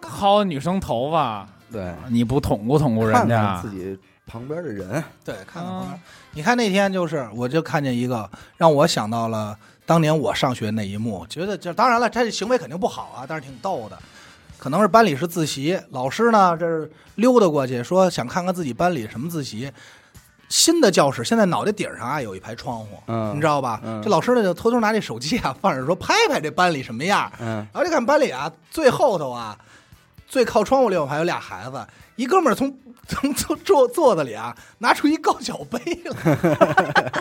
Speaker 4: 薅女生头发，
Speaker 1: 对，
Speaker 4: 你不捅咕捅咕人
Speaker 1: 看看
Speaker 4: 家
Speaker 1: 自，己旁边的人，
Speaker 2: 对，看看
Speaker 4: 啊
Speaker 2: 旁边。你看那天就是，我就看见一个，让我想到了当年我上学那一幕，觉得就当然了，他这行为肯定不好啊，但是挺逗的。可能是班里是自习，老师呢这是溜达过去说想看看自己班里什么自习。新的教室现在脑袋顶上啊有一排窗户，
Speaker 1: 嗯。
Speaker 2: 你知道吧？
Speaker 1: 嗯。
Speaker 2: 这老师呢就偷偷拿这手机啊放着说拍拍这班里什么样，
Speaker 1: 嗯，
Speaker 2: 然后就看班里啊，最后头啊，最靠窗户里我还有俩孩子，一哥们儿从 *laughs* 从坐坐座子里啊拿出一高脚杯来，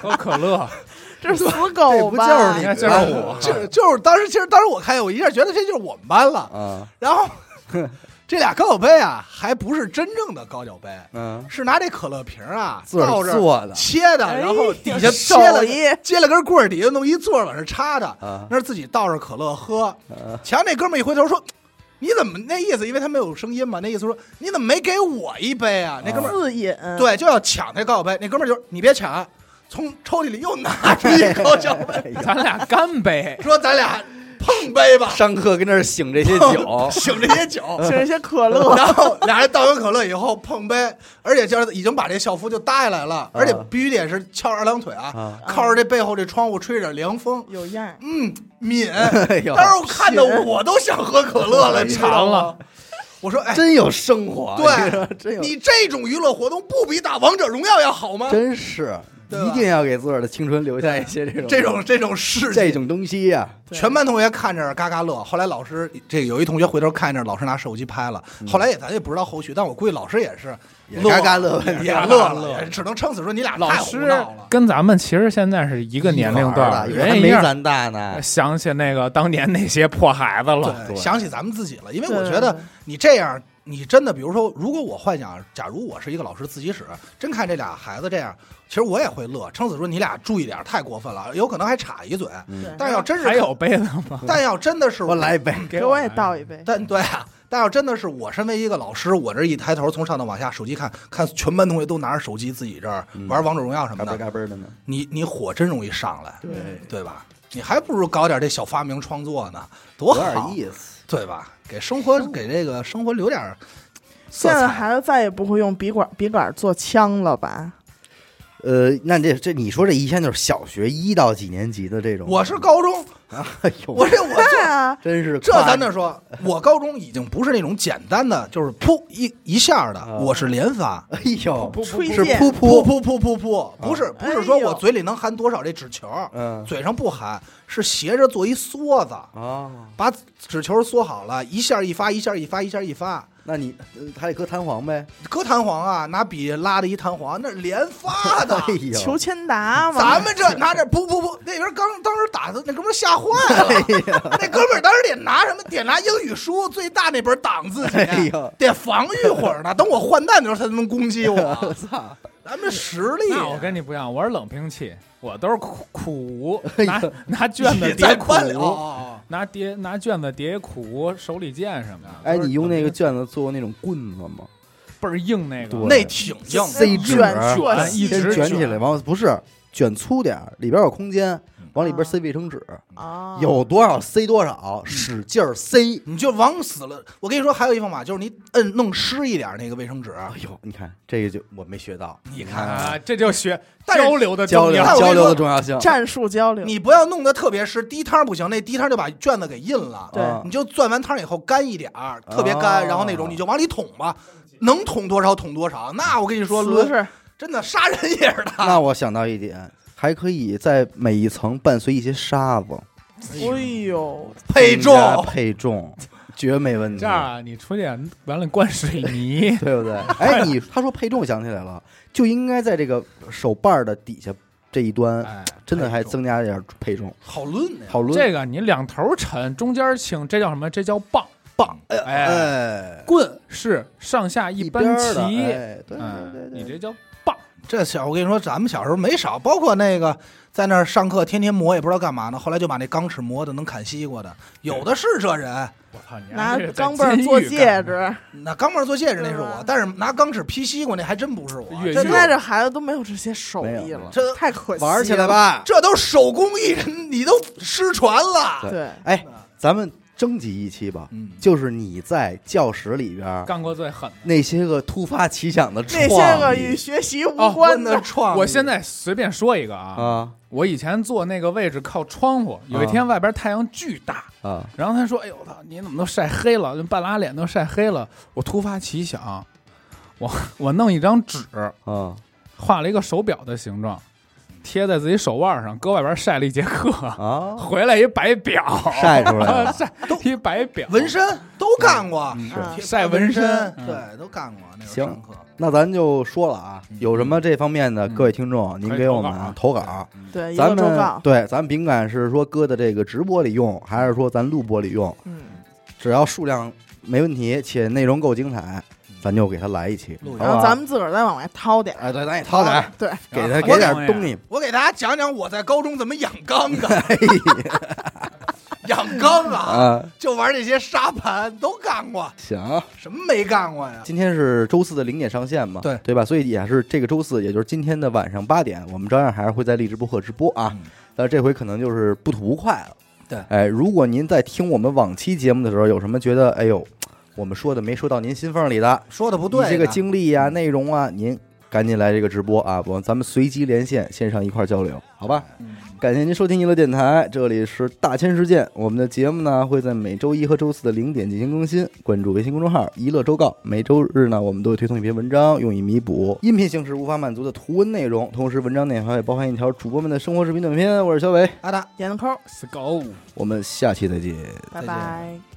Speaker 4: 喝可乐，*laughs*
Speaker 3: 这是死
Speaker 1: 这
Speaker 3: 狗吧？
Speaker 1: 不就是你
Speaker 4: 就是我。
Speaker 2: 就就是当时其实当时我看见我一下觉得这就是我们班了，
Speaker 1: 啊，
Speaker 2: 然后 *laughs* 这俩高脚杯啊还不是真正的高脚杯，
Speaker 1: 嗯，
Speaker 2: 是拿这可乐瓶啊
Speaker 1: 自个儿
Speaker 2: 倒着
Speaker 1: 做的
Speaker 2: 切的，
Speaker 3: 哎
Speaker 2: 然后底下
Speaker 3: 手
Speaker 2: 接了
Speaker 3: 一
Speaker 2: 接了根棍儿，底下弄一座儿往上插的，
Speaker 1: 啊
Speaker 2: 那是自己倒着可乐喝。
Speaker 1: 啊
Speaker 2: 强那哥们儿一回头说：“你怎么那意思？因为他没有声音嘛，那意思说你怎么没给我一杯啊？”那哥们儿
Speaker 3: 自饮，
Speaker 2: 对就要抢那高脚杯，那哥们儿就你别抢，从抽屉里又拿出一高脚杯，
Speaker 4: 咱俩干杯，
Speaker 2: 说咱俩碰杯吧，
Speaker 1: 上课跟那儿醒这些酒，
Speaker 2: 醒这些酒。
Speaker 3: 请一些可乐，
Speaker 2: 然后俩人倒完可乐以后碰杯，而且就是已经把这校服就搭下来了，而且必须得是翘二郎腿啊，
Speaker 1: 啊
Speaker 2: 靠着这背后这窗户吹着凉风，
Speaker 3: 有样儿。
Speaker 2: 嗯，抿。*laughs*
Speaker 1: 哎呦，
Speaker 2: 当时我看的我都想喝可乐了，
Speaker 4: 馋了？
Speaker 2: 我说，哎，
Speaker 1: 真有生活，
Speaker 2: 对
Speaker 1: 你说 *laughs* 真有，
Speaker 2: 你这种娱乐活动不比打王者荣耀要好吗？
Speaker 1: 真是一定要给自个儿的青春留下一些这种
Speaker 2: 这种这种事，
Speaker 1: 这种东西呀，
Speaker 3: 对。
Speaker 2: 全班同学看着嘎嘎乐。后来老师这有一同学回头看着老师拿手机拍了，后来也咱也不知道后续，但我估计老师也是
Speaker 1: 也嘎嘎乐
Speaker 2: 也
Speaker 4: 嘎嘎
Speaker 2: 乐
Speaker 4: 乐
Speaker 2: 了，只能撑死说你俩
Speaker 4: 老
Speaker 2: 太胡
Speaker 4: 师
Speaker 2: 闹了。
Speaker 4: 跟咱们其实现在是一个年龄段人一样。
Speaker 1: 咱大呢，
Speaker 4: 想起那个当年那些破孩子了。
Speaker 2: 对，想起咱们自己了，因为我觉得你这样，你真的，比如说，如果我幻想，假如我是一个老师自习室，真看这俩孩子这样，其实我也会乐。撑死说你俩注意点，太过分了，有可能还插一嘴。
Speaker 1: 嗯
Speaker 2: 但要真是
Speaker 4: 还有杯子吗？
Speaker 2: 但要真的是
Speaker 1: 我来一杯，
Speaker 3: 给我也倒一杯。
Speaker 2: 但对啊，但要真的是我身为一个老师，我这一抬头从上头往下手机看，看全班同学都拿着手机自己这儿
Speaker 1: 嗯
Speaker 2: 玩王者荣耀什么
Speaker 1: 嘎嘣
Speaker 2: 的，
Speaker 1: 嘎嘣的呢，
Speaker 2: 你你火真容易上来，
Speaker 3: 对
Speaker 2: 对吧？你还不如搞点这小发明创作呢，多
Speaker 1: 有
Speaker 2: 好
Speaker 1: 点，意思。
Speaker 2: 对吧？给生活给这个生活留点色
Speaker 3: 现在。孩子再也不会用笔管笔杆做枪了吧？
Speaker 1: 呃，那这这你说这一天就是小学一到几年级的这种，
Speaker 2: 我是高中，*laughs*
Speaker 1: 哎呦，
Speaker 2: 我这我
Speaker 3: 对啊，
Speaker 1: 真是
Speaker 2: 这
Speaker 1: 夸
Speaker 2: 咱得说，我高中已经不是那种简单的，就是噗一一下的，
Speaker 1: 啊
Speaker 2: 我是连发，
Speaker 1: 哎呦，是噗
Speaker 2: 噗
Speaker 1: 噗，
Speaker 2: 噗噗噗噗，不是不是说我嘴里能含多少这纸球，
Speaker 1: 嗯
Speaker 2: 嘴上不含，是斜着做一梭子，
Speaker 1: 啊，
Speaker 2: 把纸球缩好了，一下一发，一下一发，一下一发。
Speaker 1: 那你呃还得搁弹簧呗？
Speaker 2: 搁弹簧啊，拿笔拉的一弹簧，那是连发的。*laughs*
Speaker 1: 哎呦，
Speaker 3: 裘千达嘛，
Speaker 2: 咱们这拿着噗噗噗，那边刚当时打的那哥们儿吓坏了，*laughs*
Speaker 1: 哎
Speaker 2: 那哥们儿当时得拿什么？得拿英语书最大那本挡自己，
Speaker 1: 哎呦
Speaker 2: 得防御会儿呢。等我换弹的时候，他才能攻击我。*laughs*
Speaker 1: 我操，
Speaker 2: 咱们实力，
Speaker 4: 那我跟你不一样，我是冷兵器，我都是苦苦
Speaker 1: 哎
Speaker 4: 拿拿卷子叠苦，
Speaker 2: 班里哦哦
Speaker 4: 拿叠拿卷子叠苦，手里剑什么的。
Speaker 1: 哎，你用那个卷子做过那种棍子吗？
Speaker 4: 倍儿硬那个，
Speaker 2: 那挺硬
Speaker 1: 塞纸
Speaker 3: 卷
Speaker 4: 一直
Speaker 1: 卷起来，完了不是卷粗点儿，里边有空间，往里边塞卫生纸，
Speaker 3: 啊，
Speaker 1: 有多少塞多少，使劲儿塞。
Speaker 2: 你就往死了。我跟你说，还有一方法，就是你摁弄湿一点那个卫生纸，
Speaker 1: 哎呦，你看这个就我没学到，
Speaker 2: 你看
Speaker 4: 啊，这就学 *laughs*
Speaker 2: 但是
Speaker 4: 交流的
Speaker 1: 交流交流的重要性。
Speaker 3: 战术交流，
Speaker 2: 你不要弄得特别湿，滴汤不行，那滴汤就把卷子给印了。
Speaker 3: 对
Speaker 1: 啊
Speaker 2: 你就攥完汤以后干一点儿，特别干，
Speaker 1: 哦
Speaker 2: 然后那种你就往里捅吧，能捅多少捅多少。那我跟你说，抡
Speaker 3: 不是
Speaker 2: 真的杀人也是他。
Speaker 1: 那我想到一点，还可以在每一层伴随一些沙子，
Speaker 3: 哎呦，
Speaker 2: 配重
Speaker 1: 配重，绝没问题。
Speaker 4: 这样啊，你出去完了灌水泥，*laughs*
Speaker 1: 对不对？哎，你他说配重，想起来了，就应该在这个手把儿的底下这一端，
Speaker 4: 哎，
Speaker 1: 真的还增加一点配重，
Speaker 2: 好论呀。
Speaker 1: 好抡。
Speaker 4: 这个你两头沉，中间轻，这叫什么？这叫棒。
Speaker 1: 棒，哎
Speaker 4: 哎
Speaker 1: 哎，
Speaker 4: 棍是上下一般
Speaker 1: 边儿的
Speaker 4: 齐，
Speaker 1: 哎对对
Speaker 4: 嗯
Speaker 1: 对，对，
Speaker 4: 你这叫棒。
Speaker 2: 这小我跟你说，咱们小时候没少，包括那个在那儿上课，天天磨也不知道干嘛呢。后来就把那钢尺磨的能砍西瓜的，有的是这人。
Speaker 4: 我操，你
Speaker 3: 拿钢镚儿做戒指，
Speaker 2: 拿钢镚做戒指那是，我但是拿钢尺劈西瓜那还真不是我。
Speaker 3: 现在这孩子都没有这些手艺了，
Speaker 2: 这
Speaker 3: 太可惜了。
Speaker 1: 玩起来！吧。
Speaker 2: 这都手工艺人，你都失传了。
Speaker 3: 对，
Speaker 1: 哎，咱们征集一期吧，
Speaker 2: 嗯，
Speaker 1: 就是你在教室里边儿
Speaker 4: 干过最狠的。
Speaker 1: 那些个突发奇想的
Speaker 3: 那些个
Speaker 1: 创意
Speaker 3: 与学习无
Speaker 4: 哦
Speaker 3: 关的，
Speaker 2: 创意，
Speaker 4: 我现在随便说一个啊，
Speaker 1: 啊
Speaker 4: 我以前坐那个位置靠窗户，有一天外边太阳巨大，
Speaker 1: 啊
Speaker 4: 然后他说：“哎呦我操，你怎么都晒黑了？就半拉脸都晒黑了。”我突发奇想，我我弄一张纸，
Speaker 1: 啊！
Speaker 4: 画了一个手表的形状，贴在自己手腕上，搁外边晒了一节课，
Speaker 1: 啊，*laughs*
Speaker 4: 回来一白表，*laughs*
Speaker 1: 晒出来了 *laughs*
Speaker 4: 晒一白表，
Speaker 2: 纹身都干过，
Speaker 4: 嗯
Speaker 3: 是
Speaker 4: 晒纹身嗯
Speaker 2: 对，都干过。那时
Speaker 1: 行那咱就说了啊，有什么这方面的，
Speaker 4: 嗯
Speaker 1: 各位听众，您给我们
Speaker 4: 投稿啊
Speaker 1: 投稿。
Speaker 3: 对，
Speaker 1: 咱们对，咱们甭管是说搁在这个直播里用，还是说咱录播里用，
Speaker 3: 嗯，
Speaker 1: 只要数量没问题，且内容够精彩，咱就给他来一期，
Speaker 3: 然后咱们自个儿再往外掏点。儿，
Speaker 1: 哎，对，咱也掏点儿，
Speaker 3: 对，
Speaker 4: 啊
Speaker 1: 给他给点
Speaker 4: 好
Speaker 1: 东西。
Speaker 2: 我给大家讲讲我在高中怎么养缸的。*laughs*
Speaker 1: 哎 *laughs*
Speaker 2: 养缸啊，
Speaker 1: 啊，
Speaker 2: 就玩这些沙盘都干过，
Speaker 1: 行，
Speaker 2: 什么没干过呀？
Speaker 1: 今天是周四的零点上线嘛，
Speaker 2: 对。
Speaker 1: 对吧？所以也是这个周四，也就是今天的晚上八点，我们照样还是会在荔枝播客直播啊。
Speaker 2: 嗯。
Speaker 1: 但这回可能就是不吐不快了。
Speaker 2: 对。
Speaker 1: 哎，如果您在听我们往期节目的时候，有什么觉得哎呦，我们说的没说到您心缝里的，
Speaker 2: 说的不对
Speaker 1: 这个经历呀、内容啊，您赶紧来这个直播啊，我咱们随机连线，线上一块交流，好吧？
Speaker 2: 嗯
Speaker 1: 感谢您收听娱乐电台，这里是大千世界。我们的节目呢会在每周一和周四的零点进行更新，关注微信公众号“娱乐周告”。每周日呢，我们都会推送一篇文章，用以弥补音频形式无法满足的图文内容。同时，文章内还会包含一条主播们的生活视频短片。我是小伟，
Speaker 2: 阿达。
Speaker 3: 点个扣
Speaker 4: go。
Speaker 1: 我们下期再见。
Speaker 3: 拜拜。